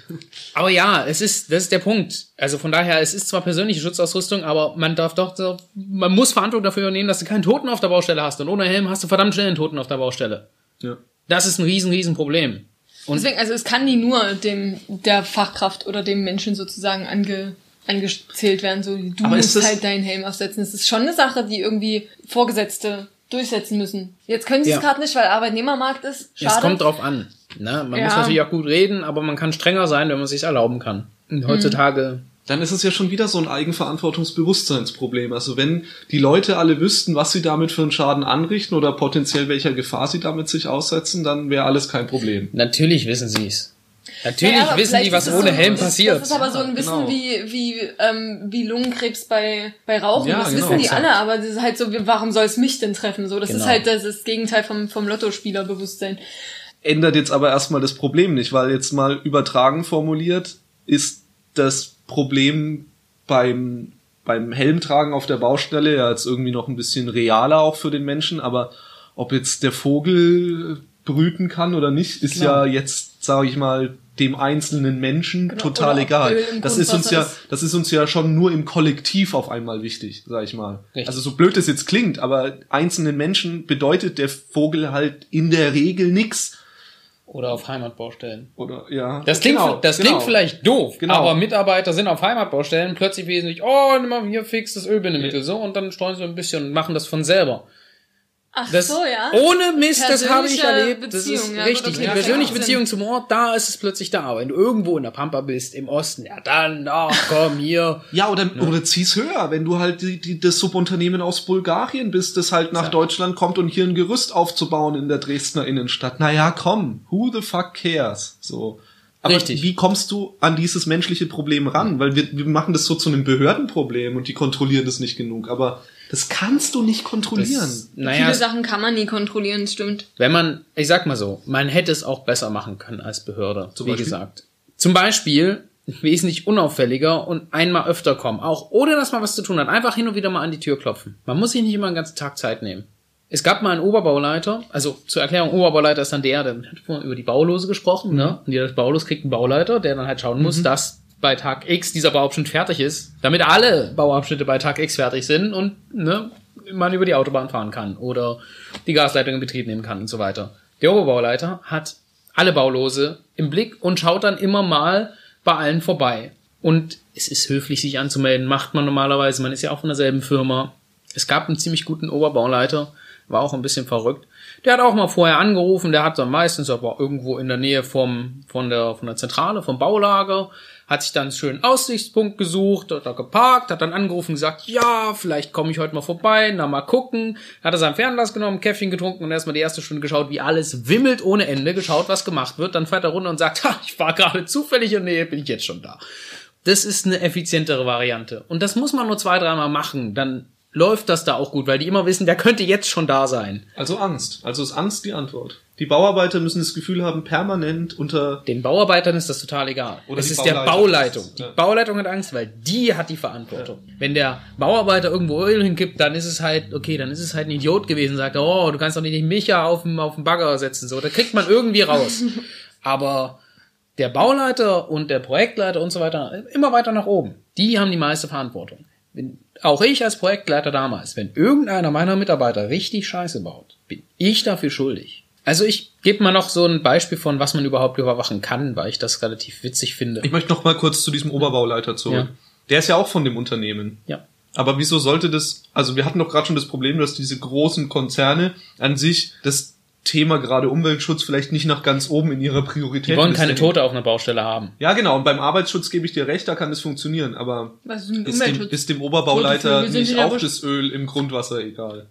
Aber ja, es ist, das ist der Punkt. Also von daher, es ist zwar persönliche Schutzausrüstung, aber man darf doch, man muss Verantwortung dafür übernehmen, dass du keinen Toten auf der Baustelle hast. Und ohne Helm hast du verdammt schnell einen Toten auf der Baustelle. Ja. Das ist ein riesen, riesen Problem. Deswegen, also es kann nie nur dem der Fachkraft oder dem Menschen sozusagen ange, angezählt werden. So, du Aber musst halt deinen Helm aufsetzen. Das ist schon eine Sache, die irgendwie Vorgesetzte durchsetzen müssen. Jetzt können sie Ja. es gerade nicht, weil Arbeitnehmermarkt ist. Schade. Es kommt drauf an. Ne? Man Ja. muss natürlich auch gut reden, aber man kann strenger sein, wenn man es sich erlauben kann. Und heutzutage dann ist es ja schon wieder so ein Eigenverantwortungsbewusstseinsproblem. Also wenn die Leute alle wüssten, was sie damit für einen Schaden anrichten oder potenziell welcher Gefahr sie damit sich aussetzen, dann wäre alles kein Problem. Natürlich wissen sie es. Natürlich Ja, aber wissen die, was ist ohne so- Helm passiert. Das ist aber so ein Wissen genau. wie, wie, ähm, wie Lungenkrebs bei, bei Rauchen. Ja, das genau. wissen die Exakt. alle, aber das ist halt so, warum soll es mich denn treffen? So, das Genau. ist halt das, das Gegenteil vom, vom Lottospielerbewusstsein. Ändert jetzt aber erstmal das Problem nicht, weil jetzt mal übertragen formuliert ist das Problem beim, beim Helmtragen auf der Baustelle ja jetzt irgendwie noch ein bisschen realer auch für den Menschen, aber ob jetzt der Vogel brüten kann oder nicht, ist Genau. ja jetzt, sage ich mal, dem einzelnen Menschen Genau, total egal. Das ist uns ja, das ist uns ja schon nur im Kollektiv auf einmal wichtig, sag ich mal. Richtig. Also so blöd es jetzt klingt, aber einzelnen Menschen bedeutet der Vogel halt in der Regel nix. Oder auf Heimatbaustellen. Oder ja. Das klingt, Genau, das genau. klingt vielleicht doof, Genau. aber Mitarbeiter sind auf Heimatbaustellen plötzlich wesentlich, oh, nimm mal hier fix das Ölbindemittel so und dann streuen sie ein bisschen und machen das von selber. Ach Das, so, ja. Ohne Mist, das habe ich erlebt. Das ist ja, richtig. okay, die persönliche. Beziehung zum Ort, da ist es plötzlich da. Wenn du irgendwo in der Pampa bist, im Osten, ja dann, ach komm, hier. Ja, oder, oder zieh's höher, wenn du halt die, die, das Subunternehmen aus Bulgarien bist, das halt nach Ja. Deutschland kommt und hier ein Gerüst aufzubauen in der Dresdner Innenstadt. Naja, komm, who the fuck cares? So. Aber Richtig. wie kommst du an dieses menschliche Problem ran? Weil wir, wir machen das so zu einem Behördenproblem und die kontrollieren das nicht genug. Aber das kannst du nicht kontrollieren. Das, naja, Viele Sachen kann man nie kontrollieren, stimmt. wenn man, ich sag mal so, man hätte es auch besser machen können als Behörde, Zum wie Beispiel? gesagt. Zum Beispiel wesentlich unauffälliger und einmal öfter kommen, auch ohne dass man was zu tun hat. Einfach hin und wieder mal an die Tür klopfen. Man muss sich nicht immer den ganzen Tag Zeit nehmen. Es gab mal einen Oberbauleiter, also zur Erklärung, Oberbauleiter ist dann der, der hat vorhin über die Baulose gesprochen, ne? Und jeder Baulos kriegt einen Bauleiter, der dann halt schauen muss, dass bei Tag X dieser Bauabschnitt fertig ist, damit alle Bauabschnitte bei Tag X fertig sind und ne, man über die Autobahn fahren kann oder die Gasleitung in Betrieb nehmen kann und so weiter. Der Oberbauleiter hat alle Baulose im Blick und schaut dann immer mal bei allen vorbei. Und es ist höflich, sich anzumelden, macht man normalerweise, man ist ja auch von derselben Firma. Es gab einen ziemlich guten Oberbauleiter, war auch ein bisschen verrückt. Der hat auch mal vorher angerufen, der hat dann meistens aber irgendwo in der Nähe vom, von der, von der Zentrale, vom Baulager, hat sich dann einen schönen Aussichtspunkt gesucht, hat da geparkt, hat dann angerufen gesagt, ja, vielleicht komme ich heute mal vorbei, na mal gucken. Hat er sein Fernglas genommen, Käffchen getrunken und erstmal die erste Stunde geschaut, wie alles wimmelt ohne Ende, geschaut, was gemacht wird. Dann fährt er runter und sagt, ha, ich war gerade zufällig in der Nähe, bin ich jetzt schon da. Das ist eine effizientere Variante. Und das muss man nur zwei, dreimal machen, dann läuft das da auch gut, weil die immer wissen, der könnte jetzt schon da sein. Also Angst. Also ist Angst die Antwort. Die Bauarbeiter müssen das Gefühl haben, permanent unter Den Bauarbeitern ist das total egal. Oder es ist der Bauleitung. Bauleitung. Die Ja. Bauleitung hat Angst, weil die hat die Verantwortung. Wenn der Bauarbeiter irgendwo Öl hinkippt, dann ist es halt, okay, dann ist es halt ein Idiot gewesen, sagt, oh, du kannst doch nicht Micha auf den, auf den Bagger setzen, so. Da kriegt man irgendwie raus. Aber der Bauleiter und der Projektleiter und so weiter, immer weiter nach oben, die haben die meiste Verantwortung. Wenn, auch ich als Projektleiter damals, wenn irgendeiner meiner Mitarbeiter richtig Scheiße baut, bin ich dafür schuldig. Also ich gebe mal noch so ein Beispiel von, was man überhaupt überwachen kann, weil ich das relativ witzig finde. Ich möchte noch mal kurz zu diesem Oberbauleiter zurück. Ja. Der ist ja auch von dem Unternehmen. Ja. Aber wieso sollte das, also wir hatten doch gerade schon das Problem, dass diese großen Konzerne an sich das Thema gerade Umweltschutz vielleicht nicht nach ganz oben in ihrer Priorität Die wollen keine hängen. Tote auf einer Baustelle haben. Ja, genau. Und beim Arbeitsschutz gebe ich dir recht, da kann das funktionieren. Aber Was ist ist dem, Umweltschutz? ist dem Oberbauleiter nicht auch das Öl im Grundwasser egal?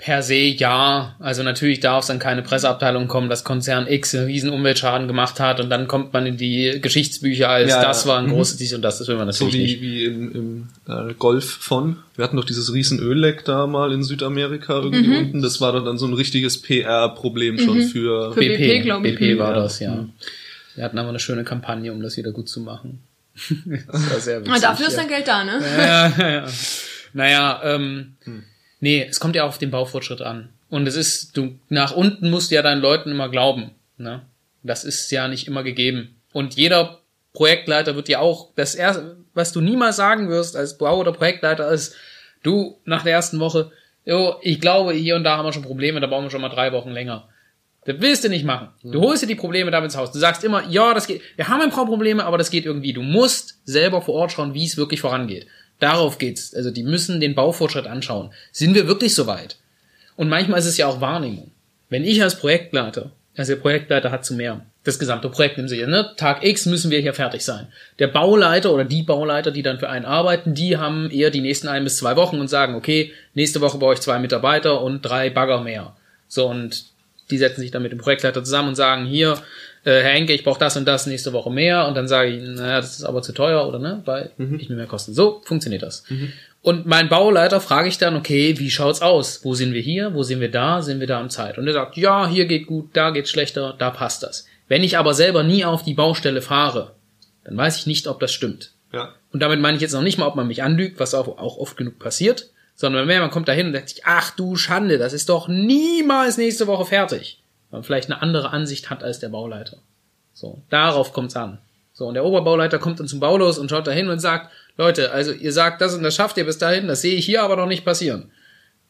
Per se ja. Also natürlich darf es an keine Presseabteilung kommen, dass Konzern X einen riesen Umweltschaden gemacht hat und dann kommt man in die Geschichtsbücher als Ja, das ja. war ein Mhm. großes dies und das, das will man So natürlich wie, nicht. wie im, im äh, Golf von. Wir hatten doch dieses riesen Ölleck da mal in Südamerika irgendwie unten. Das war doch dann so ein richtiges PR-Problem schon für. Für BP, ich. BP war Ja. das, ja. Wir hatten aber eine schöne Kampagne, um das wieder gut zu machen. das war sehr witzig. Ah, dafür ist ja. dann Geld da, ne? ja, ja, ja. Naja, ähm, nee, es kommt ja auf den Baufortschritt an. Und es ist, du, nach unten musst du ja deinen Leuten immer glauben. Ne? Das ist ja nicht immer gegeben. Und jeder Projektleiter wird ja auch, das erste, was du niemals sagen wirst als Bau- oder Projektleiter ist, du, nach der ersten Woche, jo, ich glaube, hier und da haben wir schon Probleme, da bauen wir schon mal drei Wochen länger. Das willst du nicht machen. Du holst dir die Probleme damit ins Haus. Du sagst immer, ja, das geht, wir haben ein paar Probleme, aber das geht irgendwie. Du musst selber vor Ort schauen, wie es wirklich vorangeht. Darauf geht's. Also die müssen den Baufortschritt anschauen. Sind wir wirklich so weit? Und manchmal ist es ja auch Wahrnehmung. Wenn ich als Projektleiter Also der Projektleiter hat zu mehr. Das gesamte Projekt im Sinne, ne? Tag X müssen wir hier fertig sein. Der Bauleiter oder die Bauleiter, die dann für einen arbeiten, die haben eher die nächsten ein bis zwei Wochen und sagen, okay, nächste Woche brauche ich zwei Mitarbeiter und drei Bagger mehr. So, und die setzen sich dann mit dem Projektleiter zusammen und sagen, hier, äh, Herr Henke, ich brauche das und das nächste Woche mehr. Und dann sage ich, naja, das ist aber zu teuer, oder ne? Weil ich mir mehr kosten. So funktioniert das. Und mein Bauleiter frage ich dann, okay, wie schaut's aus? Wo sind wir hier? Wo sind wir da? Sind wir da um Zeit? Und er sagt, ja, hier geht gut, da geht's schlechter, da passt das. Wenn ich aber selber nie auf die Baustelle fahre, dann weiß ich nicht, ob das stimmt. Ja. Und damit meine ich jetzt noch nicht mal, ob man mich anlügt, was auch, auch oft genug passiert, sondern mehr, man kommt da hin und denkt sich, ach du Schande, das ist doch niemals nächste Woche fertig. Man vielleicht eine andere Ansicht hat als der Bauleiter. So, darauf kommt's an. So, und der Oberbauleiter kommt dann zum Baulos und schaut da hin und sagt, Leute, also ihr sagt das und das schafft ihr bis dahin, das sehe ich hier aber noch nicht passieren.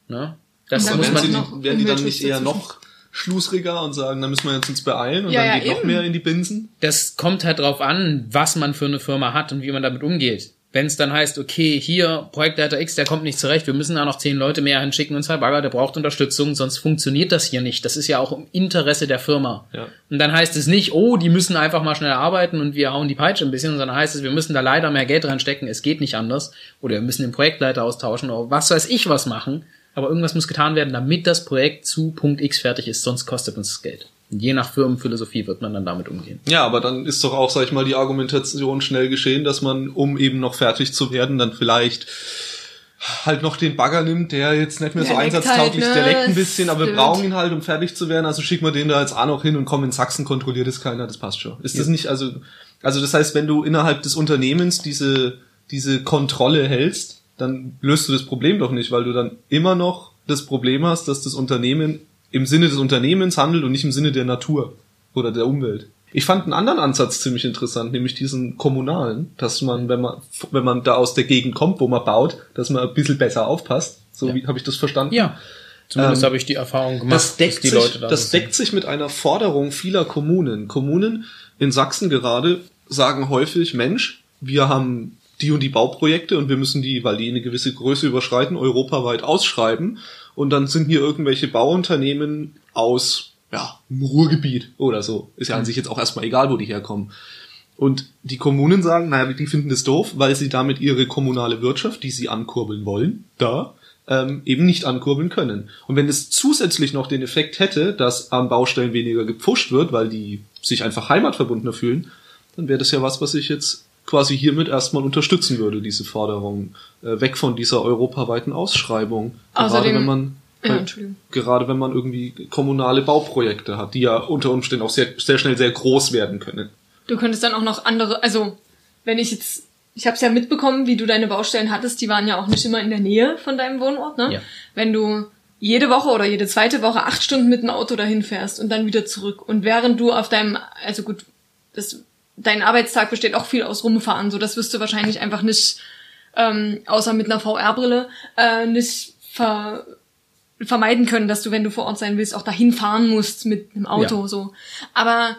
Ne? Das dann muss werden, man sie noch werden die dann nicht eher noch schlusriger und sagen, da müssen wir jetzt uns beeilen und Ja, dann ja, geht noch eben. mehr in die Binsen? das kommt halt drauf an, was man für eine Firma hat und wie man damit umgeht. Wenn es dann heißt, okay, hier, Projektleiter X, der kommt nicht zurecht, wir müssen da noch zehn Leute mehr hinschicken und zwei Bagger, der braucht Unterstützung, sonst funktioniert das hier nicht. Das ist ja auch im Interesse der Firma. Ja. Und dann heißt es nicht, oh, die müssen einfach mal schnell arbeiten und wir hauen die Peitsche ein bisschen, sondern heißt es, wir müssen da leider mehr Geld reinstecken, es geht nicht anders. Oder wir müssen den Projektleiter austauschen oder was weiß ich was machen. Aber irgendwas muss getan werden, damit das Projekt zu Punkt X fertig ist, sonst kostet uns das Geld. Je nach Firmenphilosophie wird man dann damit umgehen. Ja, aber dann ist doch auch, sag ich mal, die Argumentation schnell geschehen, dass man, um eben noch fertig zu werden, dann vielleicht halt noch den Bagger nimmt, der jetzt nicht mehr so Der leckt einsatztauglich ist, halt, der ne? leckt ein bisschen, aber wir brauchen ihn halt, um fertig zu werden, also schicken wir den da jetzt auch noch hin und kommen in Sachsen, kontrolliert es keiner, das passt schon. Ist das nicht, also, also das heißt, wenn du innerhalb des Unternehmens diese, diese Kontrolle hältst, dann löst du das Problem doch nicht, weil du dann immer noch das Problem hast, dass das Unternehmen im Sinne des Unternehmens handelt und nicht im Sinne der Natur oder der Umwelt. Ich fand einen anderen Ansatz ziemlich interessant, nämlich diesen kommunalen, dass man, wenn man, wenn man da aus der Gegend kommt, wo man baut, dass man ein bisschen besser aufpasst. So wie habe ich das verstanden? Ja. Zumindest Ähm, habe ich die Erfahrung gemacht, Das deckt, dass die sich, Leute da das sind. deckt sich mit einer Forderung vieler Kommunen. Kommunen in Sachsen gerade sagen häufig, Mensch, wir haben die und die Bauprojekte und wir müssen die, weil die eine gewisse Größe überschreiten, europaweit ausschreiben. Und dann sind hier irgendwelche Bauunternehmen aus ja, dem Ruhrgebiet oder so. Ist ja an sich jetzt auch erstmal egal, wo die herkommen. Und die Kommunen sagen, naja, die finden das doof, weil sie damit ihre kommunale Wirtschaft, die sie ankurbeln wollen, da ähm, eben nicht ankurbeln können. Und wenn es zusätzlich noch den Effekt hätte, dass an Baustellen weniger gepfuscht wird, weil die sich einfach heimatverbundener fühlen, dann wäre das ja was, was ich jetzt quasi hiermit erstmal unterstützen würde, diese Forderung, äh, weg von dieser europaweiten Ausschreibung. Gerade Außerdem- wenn man Ja, Entschuldigung. gerade wenn man irgendwie kommunale Bauprojekte hat, die ja unter Umständen auch sehr, sehr schnell sehr groß werden können. Du könntest dann auch noch andere, also wenn ich jetzt, ich habe es ja mitbekommen, wie du deine Baustellen hattest, die waren ja auch nicht immer in der Nähe von deinem Wohnort, ne? Ja. Wenn du jede Woche oder jede zweite Woche acht Stunden mit dem Auto dahin fährst und dann wieder zurück und während du auf deinem, also gut, das, dein Arbeitstag besteht auch viel aus Rumfahren, so das wirst du wahrscheinlich einfach nicht, ähm, außer mit einer VR-Brille, äh, nicht ver vermeiden können, dass du, wenn du vor Ort sein willst, auch dahin fahren musst mit einem Auto, Ja. so. Aber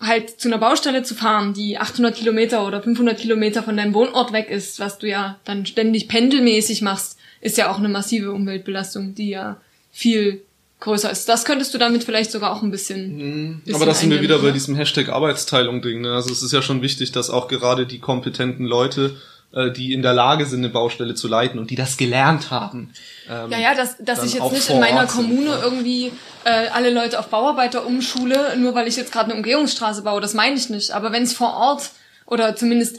halt zu einer Baustelle zu fahren, die 800 Kilometer oder 500 Kilometer von deinem Wohnort weg ist, was du ja dann ständig pendelmäßig machst, ist ja auch eine massive Umweltbelastung, die ja viel größer ist. Das könntest du damit vielleicht sogar auch ein bisschen. bisschen Aber da sind wir wieder bei ne? diesem Hashtag Arbeitsteilung-Ding. Ne? Also es ist ja schon wichtig, dass auch gerade die kompetenten Leute, äh, die in der Lage sind, eine Baustelle zu leiten und die das gelernt haben. ähm, Ja, ja, dass, dass ich jetzt nicht in meiner Ort sind, Kommune ne? irgendwie äh, alle Leute auf Bauarbeiter umschule, nur weil ich jetzt gerade eine Umgehungsstraße baue, das meine ich nicht. Aber wenn es vor Ort oder zumindest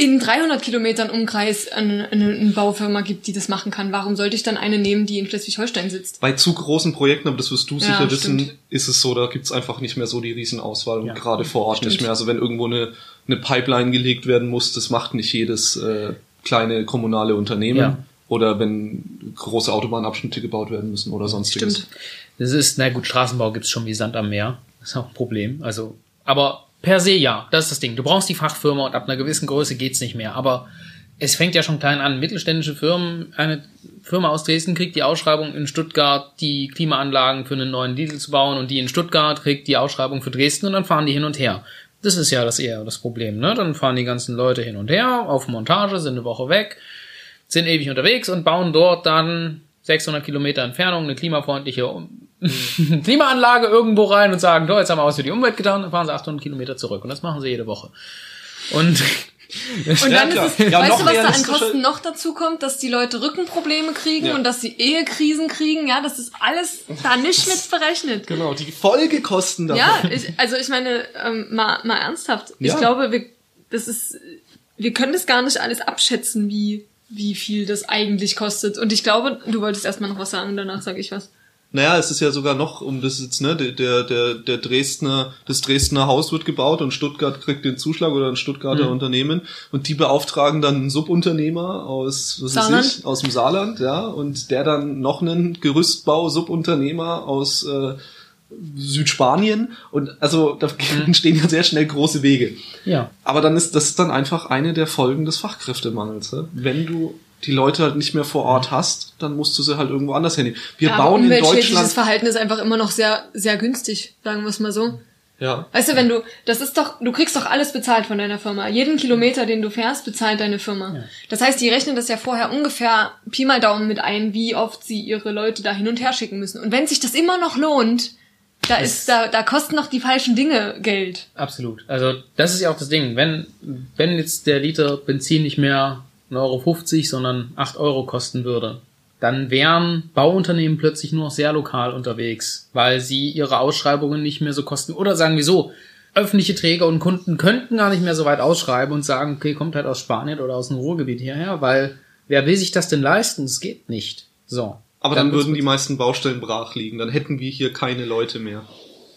in 300 Kilometern Umkreis eine, eine, eine Baufirma gibt, die das machen kann, warum sollte ich dann eine nehmen, die in Schleswig-Holstein sitzt? Bei zu großen Projekten, aber das wirst du Ja, sicher wissen, stimmt. ist es so, da gibt's einfach nicht mehr so die Riesenauswahl und Ja, gerade vor Ort stimmt. nicht mehr. Also wenn irgendwo eine, eine Pipeline gelegt werden muss, das macht nicht jedes äh, kleine kommunale Unternehmen. Ja. Oder wenn große Autobahnabschnitte gebaut werden müssen oder sonstiges. Stimmt. Das ist, na gut, Straßenbau gibt's schon wie Sand am Meer. Das ist auch ein Problem. Also, aber per se ja, das ist das Ding. Du brauchst die Fachfirma und ab einer gewissen Größe geht's nicht mehr. Aber es fängt ja schon klein an. Mittelständische Firmen, eine Firma aus Dresden kriegt die Ausschreibung in Stuttgart, die Klimaanlagen für einen neuen Diesel zu bauen und die in Stuttgart kriegt die Ausschreibung für Dresden und dann fahren die hin und her. Das ist ja das eher das Problem, ne? Dann fahren die ganzen Leute hin und her auf Montage, sind eine Woche weg, sind ewig unterwegs und bauen dort dann 600 Kilometer Entfernung eine klimafreundliche Klimaanlage irgendwo rein und sagen, so, jetzt haben wir was für die Umwelt getan, dann fahren sie 800 Kilometer zurück. Und das machen sie jede Woche. Und Und dann klar. ist es, Ja, weißt noch du, was da an Kosten noch dazu kommt, dass die Leute Rückenprobleme kriegen Ja. und dass sie Ehekrisen kriegen, ja, das ist alles da nicht mit berechnet. Genau, die Folgekosten davon. Ja, ich, also ich meine, ähm, mal, mal ernsthaft. Ich Ja. glaube, wir, das ist, wir können das gar nicht alles abschätzen, wie, wie viel das eigentlich kostet. Und ich glaube, du wolltest erstmal noch was sagen, danach sage ich was. Naja, es ist ja sogar noch um das jetzt, ne, der, der, der, Dresdner, das Dresdner Haus wird gebaut und Stuttgart kriegt den Zuschlag oder ein Stuttgarter Mhm. Unternehmen und die beauftragen dann einen Subunternehmer aus, was Saarland? weiß ich, aus dem Saarland, ja, und der dann noch einen Gerüstbau-Subunternehmer aus äh, Südspanien und also da Mhm. entstehen ja sehr schnell große Wege. ja, Aber dann ist das ist dann einfach eine der Folgen des Fachkräftemangels. Ne? Wenn du die Leute halt nicht mehr vor Ort hast, dann musst du sie halt irgendwo anders hinnehmen. Wir Ja, bauen in Deutschland. Verhalten ist einfach immer noch sehr, sehr günstig, sagen wir es mal so. Ja. Weißt du, wenn du, das ist doch, du kriegst doch alles bezahlt von deiner Firma. Jeden Kilometer, den du fährst, bezahlt deine Firma. Das heißt, die rechnen das ja vorher ungefähr Pi mal Daumen mit ein, wie oft sie ihre Leute da hin und her schicken müssen. Und wenn sich das immer noch lohnt, da ist, da, da kosten noch die falschen Dinge Geld. absolut. Also das ist ja auch das Ding. Wenn, wenn jetzt der Liter Benzin nicht mehr 1,50 Euro, sondern 8 Euro kosten würde, dann wären Bauunternehmen plötzlich nur noch sehr lokal unterwegs, weil sie ihre Ausschreibungen nicht mehr so kosten. Oder sagen wir so, öffentliche Träger und Kunden könnten gar nicht mehr so weit ausschreiben und sagen, okay, kommt halt aus Spanien oder aus dem Ruhrgebiet hierher, weil wer will sich das denn leisten? Es geht nicht. So. Aber dann, wird's würden die meisten Baustellen brach liegen. Dann hätten wir hier keine Leute mehr.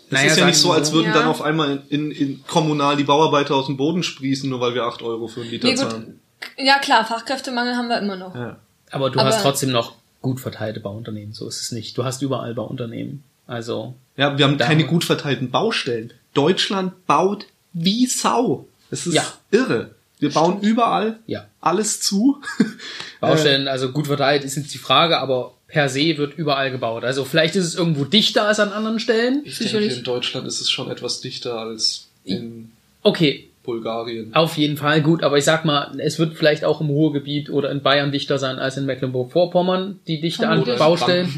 Das Naja, ist ja nicht so, als würden Ja. dann auf einmal in, in, in kommunal die Bauarbeiter aus dem Boden sprießen, nur weil wir 8 Euro für einen Liter Nee, gut. zahlen. Ja klar, Fachkräftemangel haben wir immer noch. Ja. Aber du Aber- hast trotzdem noch gut verteilte Bauunternehmen, so ist es nicht. Du hast überall Bauunternehmen. Also, ja, wir haben keine gut verteilten Baustellen. Deutschland baut wie Sau. Es ist Ja. irre. Wir bauen überall ja. alles zu. Baustellen, also gut verteilt ist jetzt die Frage, aber per se wird überall gebaut. Also vielleicht ist es irgendwo dichter als an anderen Stellen. Ich Sicherlich. denke, in Deutschland ist es schon etwas dichter als in Okay, Bulgarien. auf jeden Fall gut, aber ich sag mal, es wird vielleicht auch im Ruhrgebiet oder in Bayern dichter sein als in Mecklenburg-Vorpommern, die Dichte an. Baustellen.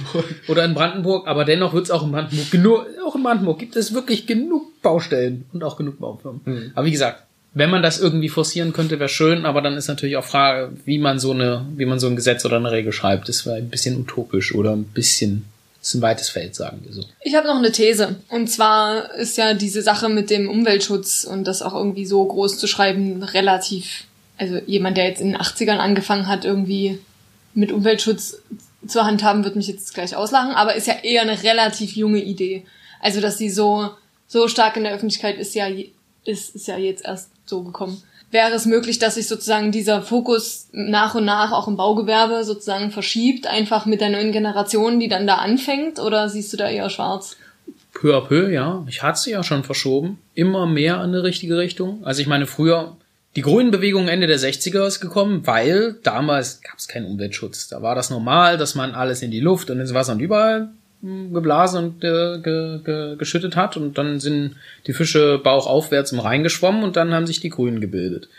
Oder in Brandenburg, aber dennoch wird es auch in Brandenburg genug, auch in Brandenburg gibt es wirklich genug Baustellen und auch genug Baufirmen. Mhm. Aber wie gesagt, wenn man das irgendwie forcieren könnte, wäre schön, aber dann ist natürlich auch Frage, wie man so eine, wie man so ein Gesetz oder eine Regel schreibt. Das wäre ein bisschen utopisch oder ein bisschen, ist ein weites Feld, sagen wir so. Ich habe noch eine These. Und zwar ist ja diese Sache mit dem Umweltschutz und das auch irgendwie so groß zu schreiben relativ, also jemand, der jetzt in den 80ern angefangen hat, irgendwie mit Umweltschutz zur handhaben, wird mich jetzt gleich auslachen, aber ist ja eher eine relativ junge Idee. Also, dass sie so, so stark in der Öffentlichkeit ist ja, ist, ist ja jetzt erst so gekommen. Wäre es möglich, dass sich sozusagen dieser Fokus nach und nach auch im Baugewerbe sozusagen verschiebt, einfach mit der neuen Generation, die dann da anfängt, oder siehst du da eher schwarz? Peu à peu, ja. Ich hatte sie ja schon verschoben. Immer mehr in eine richtige Richtung. Also ich meine, früher, die grünen Bewegung Ende der 60er ist gekommen, weil damals gab es keinen Umweltschutz. Da war das normal, dass man alles in die Luft und ins Wasser und überall geblasen und äh, ge, ge, geschüttet hat. Und dann sind die Fische bauchaufwärts im Rhein geschwommen und dann haben sich die Grünen gebildet.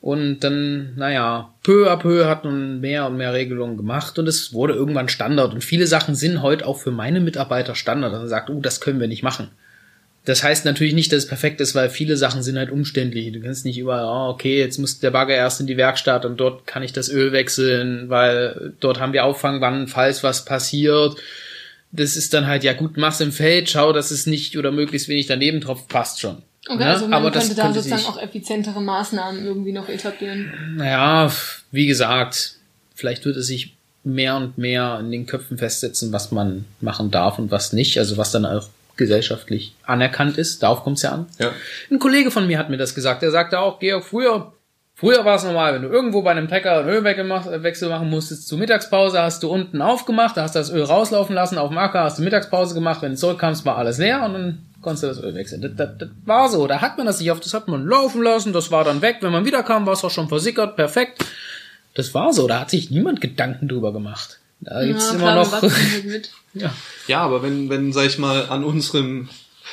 Und dann, naja, peu à peu hat man mehr und mehr Regelungen gemacht und es wurde irgendwann Standard. Und viele Sachen sind heute auch für meine Mitarbeiter Standard. Also sagt, uh, das können wir nicht machen. Das heißt natürlich nicht, dass es perfekt ist, weil viele Sachen sind halt umständlich. Du kannst nicht überall, oh, okay, jetzt muss der Bagger erst in die Werkstatt und dort kann ich das Öl wechseln, weil dort haben wir Auffangwannen, falls was passiert. Das ist dann halt, ja gut, mach's im Feld, schau, dass es nicht oder möglichst wenig daneben tropft, passt schon. Okay, Ne? also man Aber das könnte da könnte sozusagen sich- auch effizientere Maßnahmen irgendwie noch etablieren. Naja, wie gesagt, vielleicht wird es sich mehr und mehr in den Köpfen festsetzen, was man machen darf und was nicht, also was dann auch gesellschaftlich anerkannt ist. Darauf kommt es ja an. Ja. Ein Kollege von mir hat mir das gesagt. Er sagte auch, Georg, früher, früher war es normal, wenn du irgendwo bei einem Trecker einen Ölwechsel Wechsel machen musstest, zur Mittagspause hast du unten aufgemacht, da hast du das Öl rauslaufen lassen, auf dem Acker hast du Mittagspause gemacht, wenn du zurückkamst, war alles leer und dann konntest du das Öl wechseln. Das, das, das war so, da hat man das nicht auf, das hat man laufen lassen, das war dann weg, wenn man wiederkam, war es auch schon versickert, perfekt. Das war so, da hat sich niemand Gedanken drüber gemacht. Da gibt's Ja, immer klar, noch, ja. Ja, aber wenn, wenn, sag ich mal, an unserem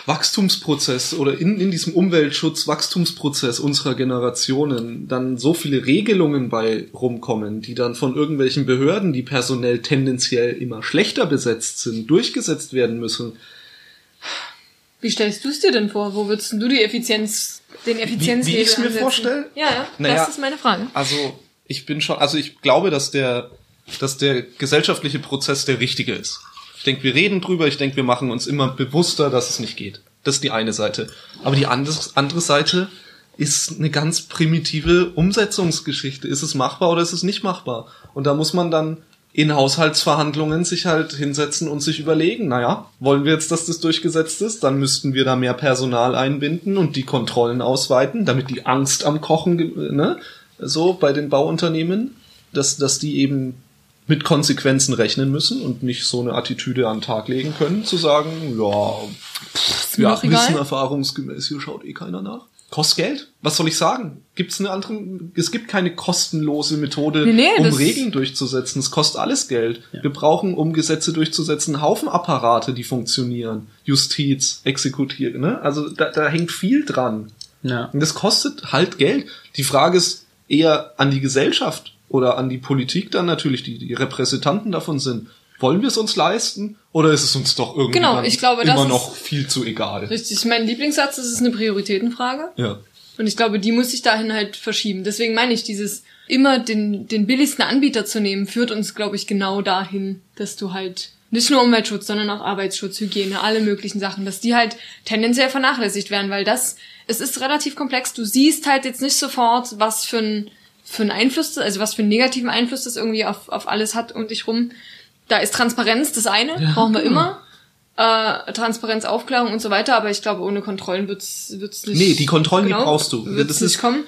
Wachstumsprozess oder in, in diesem Umweltschutz-Wachstumsprozess unserer Generationen dann so viele Regelungen bei rumkommen, die dann von irgendwelchen Behörden, die personell tendenziell immer schlechter besetzt sind, durchgesetzt werden müssen. Wie stellst du es dir denn vor? Wo würdest du die Effizienz, den Effizienzhebel Wie- wie ich's mir ansetzen? vorstell? Ja, ja. Naja. das ist meine Frage. Also ich bin schon, also ich glaube, dass der, dass der gesellschaftliche Prozess der richtige ist. Ich denke, wir reden drüber, ich denke, wir machen uns immer bewusster, dass es nicht geht. Das ist die eine Seite. Aber die andere, Seite ist eine ganz primitive Umsetzungsgeschichte. Ist es machbar oder ist es nicht machbar? Und da muss man dann in Haushaltsverhandlungen sich halt hinsetzen und sich überlegen, naja, wollen wir jetzt, dass das durchgesetzt ist, dann müssten wir da mehr Personal einbinden und die Kontrollen ausweiten, damit die Angst am Kochen, ne, so bei den Bauunternehmen, dass, dass die eben mit Konsequenzen rechnen müssen und nicht so eine Attitüde an den Tag legen können, zu sagen, ja, mir ja, egal. wissen erfahrungsgemäß, hier schaut eh keiner nach. Kostet Geld? Was soll ich sagen? Gibt's eine andere, es gibt keine kostenlose Methode, Nee, nee, um Regeln durchzusetzen. Es kostet alles Geld. Wir brauchen, um Gesetze durchzusetzen, einen Haufen Apparate, die funktionieren. Justiz, Exekutiv, ne? Also da, da hängt viel dran. Ja. Und das kostet halt Geld. Die Frage ist eher an die Gesellschaft oder an die Politik dann natürlich, die die Repräsentanten davon sind. Wollen wir es uns leisten oder ist es uns doch irgendwie Genau, ich glaube, immer noch viel zu egal? Richtig, mein Lieblingssatz ist, es ist eine Prioritätenfrage. Ja. Und ich glaube, die muss sich dahin halt verschieben. Deswegen meine ich, dieses immer den, den billigsten Anbieter zu nehmen, führt uns, glaube ich, genau dahin, dass du halt nicht nur Umweltschutz, sondern auch Arbeitsschutz, Hygiene, alle möglichen Sachen, dass die halt tendenziell vernachlässigt werden, weil das, es ist relativ komplex. Du siehst halt jetzt nicht sofort, was für ein, für einen Einfluss, also was für einen negativen Einfluss das irgendwie auf, auf alles hat um dich rum. Da ist Transparenz das eine, brauchen wir immer. Äh, Transparenz, Aufklärung und so weiter, aber ich glaube, ohne Kontrollen wird's wird's nicht. Nee, die Kontrollen, die brauchst du. Wird's Das nicht ist- kommen.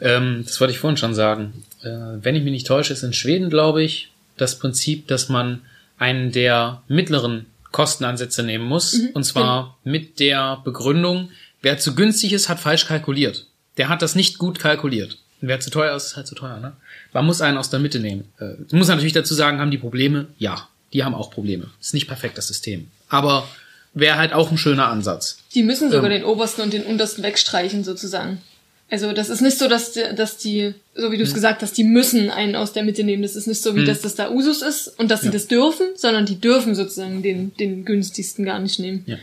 Ähm, das wollte ich vorhin schon sagen. Äh, wenn ich mich nicht täusche, ist in Schweden, glaube ich, das Prinzip, dass man einen der mittleren Kostenansätze nehmen muss. und zwar mit der Begründung, wer zu günstig ist, hat falsch kalkuliert. Der hat das nicht gut kalkuliert. Wer zu teuer ist, ist halt zu teuer. Ne? Man muss einen aus der Mitte nehmen. Äh, muss natürlich dazu sagen, haben die Probleme? Ja, die haben auch Probleme. Ist nicht perfekt, das System. Aber wäre halt auch ein schöner Ansatz. Die müssen sogar Ähm. den obersten und den untersten wegstreichen, sozusagen. Also das ist nicht so, dass die, dass die, so wie du es gesagt hast, die müssen einen aus der Mitte nehmen. Das ist nicht so, wie dass das da Usus ist und dass sie das dürfen, sondern die dürfen sozusagen den, den günstigsten gar nicht nehmen. Ja.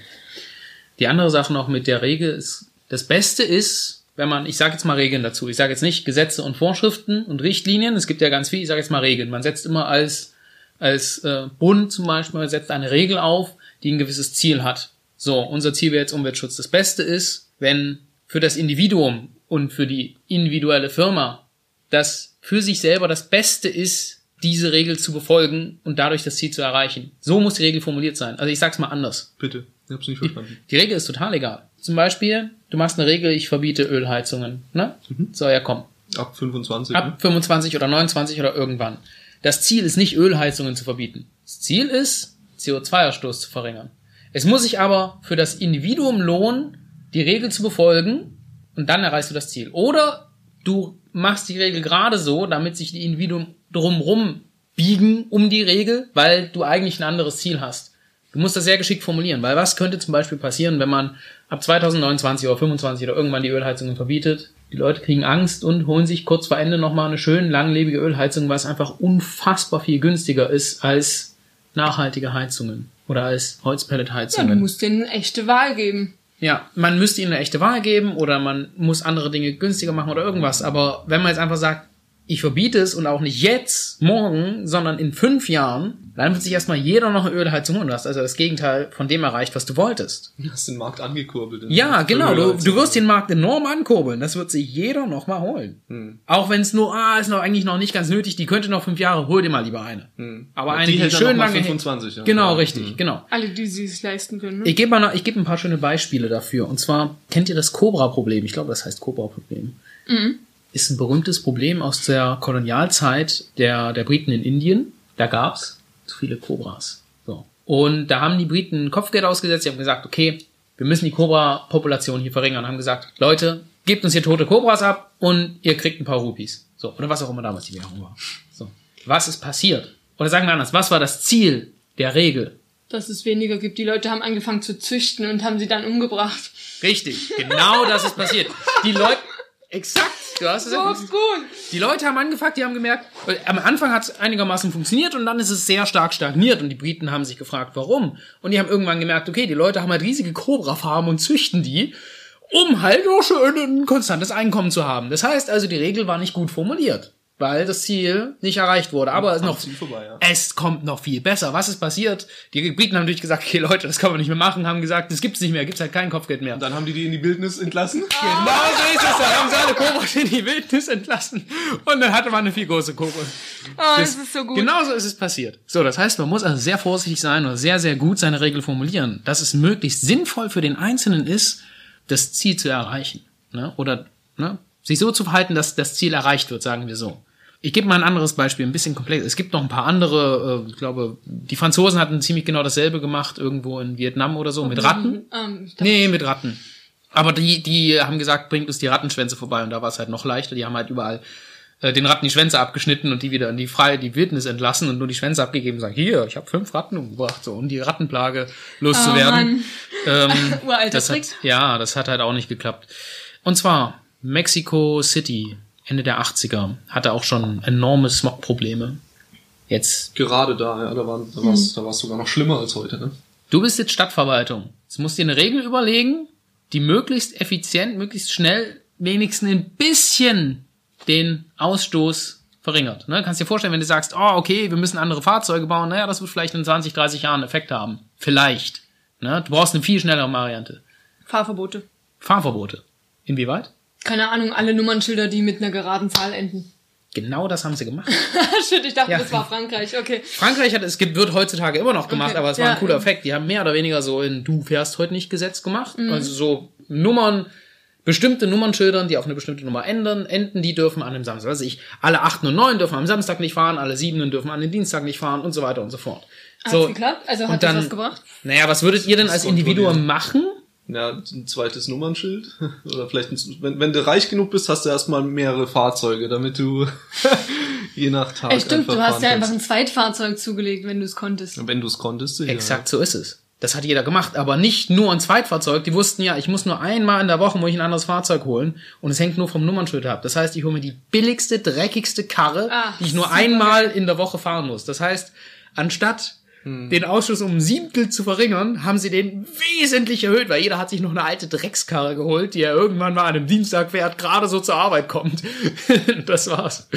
Die andere Sache noch mit der Regel ist, das Beste ist, wenn man, ich sage jetzt mal Regeln dazu, ich sage jetzt nicht Gesetze und Vorschriften und Richtlinien, es gibt ja ganz viel, ich sage jetzt mal Regeln. Man setzt immer als, als äh, Bund zum Beispiel, man setzt eine Regel auf, die ein gewisses Ziel hat. So, unser Ziel wäre jetzt Umweltschutz. Das Beste ist, wenn für das Individuum und für die individuelle Firma das für sich selber das Beste ist, diese Regel zu befolgen und dadurch das Ziel zu erreichen. So muss die Regel formuliert sein. Also ich sag's mal anders. Bitte, ich hab's nicht verstanden. Die Regel ist total egal. Zum Beispiel, du machst eine Regel, ich verbiete Ölheizungen. Ne? So, ja komm. Ab 25, ne? Ab 25 oder 29 oder irgendwann. Das Ziel ist nicht, Ölheizungen zu verbieten. Das Ziel ist, CO2-Ausstoß zu verringern. Es muss sich aber für das Individuum lohnen, die Regel zu befolgen und dann erreichst du das Ziel. Oder du machst die Regel gerade so, damit sich die Individuen drumrum biegen um die Regel, weil du eigentlich ein anderes Ziel hast. Du musst das sehr geschickt formulieren, weil was könnte zum Beispiel passieren, wenn man ab 2029 oder 25 oder irgendwann die Ölheizungen verbietet? Die Leute kriegen Angst und holen sich kurz vor Ende nochmal eine schön langlebige Ölheizung, was einfach unfassbar viel günstiger ist als nachhaltige Heizungen oder als Ja, du Holzpelletheizungen. musst denen eine echte Wahl geben. Ja, man müsste ihnen eine echte Wahl geben oder man muss andere Dinge günstiger machen oder irgendwas. Aber wenn man jetzt einfach sagt, ich verbiete es und auch nicht jetzt, morgen, sondern in fünf Jahren, dann wird sich erstmal jeder noch eine Ölheizung holen. Du hast also das Gegenteil von dem erreicht, was du wolltest. Du hast den Markt angekurbelt. Ja, genau. Du, du wirst den Markt enorm ankurbeln. Das wird sich jeder noch mal holen. Hm. Auch wenn es nur, ah, ist noch eigentlich noch nicht ganz nötig, die könnte noch fünf Jahre, hol dir mal lieber eine. Aber Ja, eine, die die, schön lange 25 Jahre. Genau, Ja. richtig, Hm. genau. Alle, die sie sich leisten können. Ne? Ich gebe mal, ich gebe ein paar schöne Beispiele dafür. Und zwar kennt ihr das Cobra-Problem? Ich glaube, das heißt Cobra-Problem. Ist ein berühmtes Problem aus der Kolonialzeit der, der Briten in Indien. Da gab's zu viele Cobras. So. Und da haben die Briten Kopfgeld ausgesetzt. Sie haben gesagt, okay, wir müssen die Cobra-Population hier verringern. Haben gesagt, Leute, gebt uns hier tote Cobras ab und ihr kriegt ein paar Rupees. So. Oder was auch immer damals die Währung war. So. Was ist passiert? Oder sagen wir anders, was war das Ziel der Regel? dass es weniger gibt. Die Leute haben angefangen zu züchten und haben sie dann umgebracht. Richtig, genau das ist passiert. Die Leute, exakt, du hast es So gesagt. gut. Die Leute haben angefangen, die haben gemerkt, am Anfang hat es einigermaßen funktioniert und dann ist es sehr stark stagniert und die Briten haben sich gefragt, warum. Und die haben irgendwann gemerkt, okay, die Leute haben halt riesige Cobra-Farmen und züchten die, um halt auch schön ein konstantes Einkommen zu haben. Das heißt also, die Regel war nicht gut formuliert, weil das Ziel nicht erreicht wurde. Aber es ist noch, vorbei, ja. es kommt noch viel besser. Was ist passiert? Die Briten haben natürlich gesagt, okay Leute, das kann man nicht mehr machen, haben gesagt, das gibt's nicht mehr, gibt's halt kein Kopfgeld mehr. Und dann haben die die in die Wildnis entlassen. Genau so ist es. Dann haben sie alle Cobras in die Wildnis entlassen. Und dann hatte man eine viel große Cobra. Oh, das, ist so gut. Genau so ist es passiert. So, das heißt, man muss also sehr vorsichtig sein oder sehr, sehr gut seine Regel formulieren, dass es möglichst sinnvoll für den Einzelnen ist, das Ziel zu erreichen. Ne? Oder ne? sich so zu verhalten, dass das Ziel erreicht wird, sagen wir so. Ich gebe mal ein anderes Beispiel, ein bisschen komplex. Es gibt noch ein paar andere, äh, ich glaube, die Franzosen hatten ziemlich genau dasselbe gemacht, irgendwo in Vietnam oder so, mit Ratten. Ähm, Nee, mit Ratten. Aber die, die haben gesagt, bringt uns die Rattenschwänze vorbei und da war es halt noch leichter. Die haben halt überall äh, den Ratten die Schwänze abgeschnitten und die wieder in die freie die Wildnis entlassen und nur die Schwänze abgegeben und sagen, hier, ich habe fünf Ratten umgebracht, so um die Rattenplage loszuwerden. Ähm, Uralter das Trick. hat, ja, das hat halt auch nicht geklappt. Und zwar Mexico City, Ende der 80er, hatte auch schon enorme Smogprobleme. Jetzt Gerade da, ja, da war da war's, da war's sogar noch schlimmer als heute, ne? Du bist jetzt Stadtverwaltung. Jetzt musst du dir eine Regel überlegen, die möglichst effizient, möglichst schnell wenigstens ein bisschen den Ausstoß verringert. Ne? Kannst dir vorstellen, wenn du sagst, oh, okay, wir müssen andere Fahrzeuge bauen, naja, das wird vielleicht in 20, 30 Jahren einen Effekt haben. Vielleicht. Ne? Du brauchst eine viel schnellere Variante. Fahrverbote. Fahrverbote. Inwieweit? Keine Ahnung, alle Nummernschilder, die mit einer geraden Zahl enden. Genau das haben sie gemacht. Shit, ich dachte, Ja. das war Frankreich. Okay. Frankreich hat es gibt, wird heutzutage immer noch gemacht, Okay. aber es war ein Ja. cooler Effekt. Die haben mehr oder weniger so in Du fährst heute nicht Gesetz gemacht. Mhm. Also so Nummern, bestimmte Nummernschildern, die auf eine bestimmte Nummer ändern, enden, die dürfen an dem Samstag. Also ich, alle achten und neun dürfen am Samstag nicht fahren, alle siebenen dürfen an den Dienstag nicht fahren und so weiter und so fort. Hat's so, geklappt? Also hat das dann- was gebracht? Naja, was würdet ihr denn als Individuum machen? Ja, ein zweites Nummernschild. Oder vielleicht, ein, wenn, wenn du reich genug bist, hast du erstmal mehrere Fahrzeuge, damit du je nach Tag Ey, stimmt, du hast ja einfach ein Zweitfahrzeug zugelegt, wenn du es konntest. Wenn du es konntest, sicher. Exakt so ist es. Das hat jeder gemacht, aber nicht nur ein Zweitfahrzeug. Die wussten ja, ich muss nur einmal in der Woche muss ich ein anderes Fahrzeug holen und es hängt nur vom Nummernschild ab. Das heißt, ich hole mir die billigste, dreckigste Karre, Ah, die ich nur super einmal in der Woche fahren muss. Das heißt, anstatt Hm. den Ausschuss um ein Siebtel zu verringern, haben sie den wesentlich erhöht, weil jeder hat sich noch eine alte Dreckskarre geholt, die er irgendwann mal an einem Dienstag fährt, gerade so zur Arbeit kommt. das war's.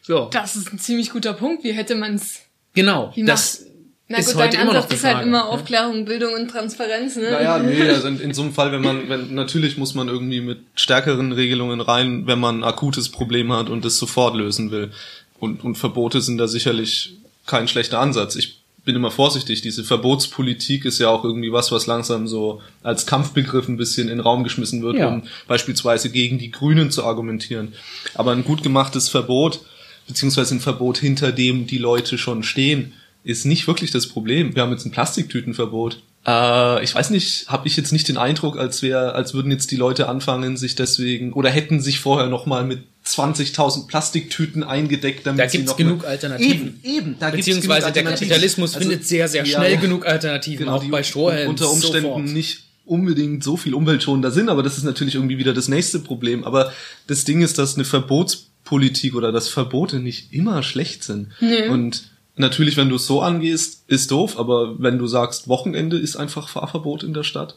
So, Das ist ein ziemlich guter Punkt. Wie hätte man's? genau. Wie Das Na ist gut, heute dein immer noch Ansatz die ist halt Frage, immer ne? Aufklärung, Bildung und Transparenz, ne? Naja, nee, also in, in so einem Fall, wenn man, wenn, natürlich muss man irgendwie mit stärkeren Regelungen rein, wenn man ein akutes Problem hat und es sofort lösen will. Und, und Verbote sind da sicherlich kein schlechter Ansatz. Ich bin immer vorsichtig. Diese Verbotspolitik ist ja auch irgendwie was, was langsam so als Kampfbegriff ein bisschen in den Raum geschmissen wird, Ja. um beispielsweise gegen die Grünen zu argumentieren. Aber ein gut gemachtes Verbot, beziehungsweise ein Verbot, hinter dem die Leute schon stehen, ist nicht wirklich das Problem. Wir haben jetzt ein Plastiktütenverbot. Äh, ich weiß nicht, habe ich jetzt nicht den Eindruck, als wäre, als würden jetzt die Leute anfangen, sich deswegen oder hätten sich vorher noch mal mit 20.000 Plastiktüten eingedeckt, damit Da sie gibt's noch genug Alternativen. Eben, eben, da gibt's Beziehungsweise genug der. Kapitalismus Also, findet sehr, sehr schnell ja. genug Alternativen, Genau, auch die bei Strohhelmen. unter Umständen sofort. nicht unbedingt so viel umweltschonender sind, aber das ist natürlich irgendwie wieder das nächste Problem. Aber das Ding ist, dass eine Verbotspolitik oder dass Verbote nicht immer schlecht sind. Und natürlich, wenn du es so angehst, ist doof, aber wenn du sagst, Wochenende ist einfach Fahrverbot in der Stadt,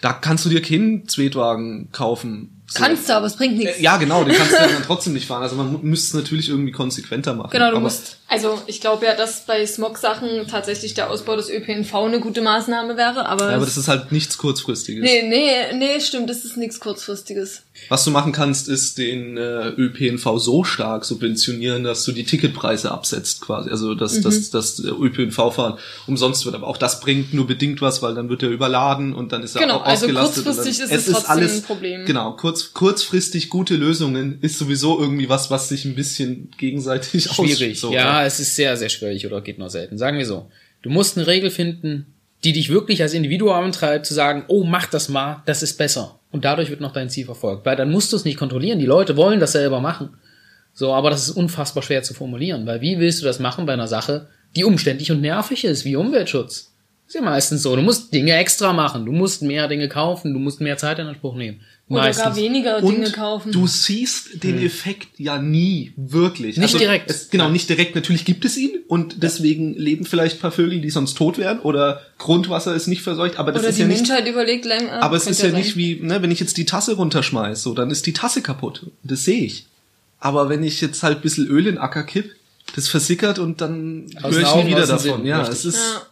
da kannst du dir keinen Zweitwagen kaufen. So. Kannst du, aber es bringt nichts. Äh, Ja, genau, den kannst du dann trotzdem nicht fahren. Also man müsste es natürlich irgendwie konsequenter machen. Genau, du aber musst. Also ich glaube ja, dass bei Smog-Sachen tatsächlich der Ausbau des ÖPNV eine gute Maßnahme wäre, aber. Ja, aber es- das ist halt nichts Kurzfristiges. nee, nee, nee, stimmt, das ist nichts kurzfristiges. Was du machen kannst, ist den äh, ÖPNV so stark subventionieren, dass du die Ticketpreise absetzt quasi. Also dass Mhm. dass das ÖPNV-Fahren umsonst wird. Aber auch das bringt nur bedingt was, weil dann wird er überladen und dann ist er Genau, auch also ausgelastet. kurzfristig und dann, ist es trotzdem ein Problem. Genau, kurz, kurzfristig gute Lösungen ist sowieso irgendwie was, was sich ein bisschen gegenseitig schwierig. so, ja, es ist sehr, sehr schwierig oder geht nur selten. Sagen wir so. Du musst eine Regel finden, die dich wirklich als Individuum antreibt, zu sagen, oh, mach das mal, das ist besser. Und dadurch wird noch dein Ziel verfolgt. Weil dann musst du es nicht kontrollieren. Die Leute wollen das selber machen. So, aber das ist unfassbar schwer zu formulieren. Weil wie willst du das machen bei einer Sache, die umständlich und nervig ist, wie Umweltschutz? Ist ja meistens so. Du musst Dinge extra machen. Du musst mehr Dinge kaufen. Du musst mehr Zeit in Anspruch nehmen. Oder meistens. gar weniger Und Dinge kaufen. du siehst den Effekt ja nie wirklich. Nicht direkt. Es, genau, nicht direkt. Natürlich gibt es ihn und deswegen leben vielleicht ein paar Vögel, die sonst tot wären oder Grundwasser ist nicht verseucht, aber das Oder ist die ja nicht Menschheit überlegt länger. Aber es ist ja sein. nicht wie, ne, wenn ich jetzt die Tasse runterschmeiß, so, dann ist die Tasse kaputt. Das sehe ich. Aber wenn ich jetzt halt ein bisschen Öl in den Acker kipp, das versickert und dann höre ich nie wieder davon. Sinn, ja, richtig. es ist, Ja.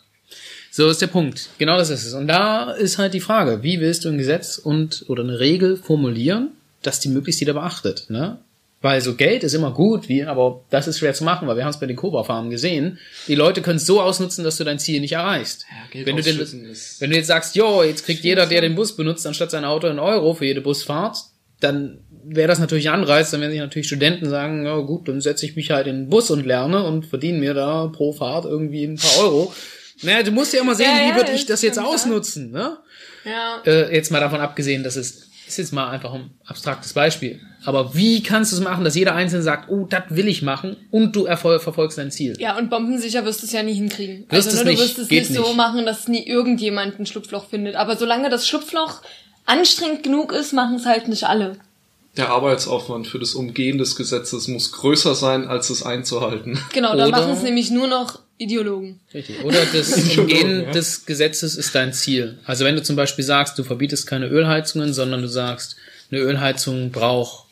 So ist der Punkt. Genau das ist es. Und da ist halt die Frage, wie willst du ein Gesetz und oder eine Regel formulieren, dass die möglichst jeder beachtet, ne? Weil so Geld ist immer gut, wie, aber das ist schwer zu machen, weil wir haben es bei den Cobra-Farmen gesehen. Die Leute können es so ausnutzen, dass du dein Ziel nicht erreichst. Geld wenn, du den, wenn du jetzt sagst, jo, jetzt kriegt jeder, der den Bus benutzt, anstatt sein Auto einen Euro für jede Busfahrt, dann wäre das natürlich ein Anreiz, dann werden sich natürlich Studenten sagen, ja gut, dann setze ich mich halt in den Bus und lerne und verdiene mir da pro Fahrt irgendwie ein paar Euro. Naja, du musst ja immer sehen, Ja, wie ja, würde ich das jetzt ausnutzen, ne? Ja. Äh, jetzt mal davon abgesehen, dass es ist jetzt mal einfach ein abstraktes Beispiel. Aber wie kannst du es machen, dass jeder Einzelne sagt, oh, das will ich machen und du erfol verfolgst dein Ziel? Ja, und bombensicher wirst du es ja nie hinkriegen. Wirst also, es ne, du nicht, wirst es geht nicht so nicht. machen, dass nie irgendjemand ein Schlupfloch findet. Aber solange das Schlupfloch anstrengend genug ist, machen es halt nicht alle. der Arbeitsaufwand für das Umgehen des Gesetzes muss größer sein, als es einzuhalten. Genau, da machen es nämlich nur noch Ideologen. Richtig. Oder das Umgehen des Gesetzes ist dein Ziel. Also wenn du zum Beispiel sagst, du verbietest keine Ölheizungen, sondern du sagst, eine Ölheizung braucht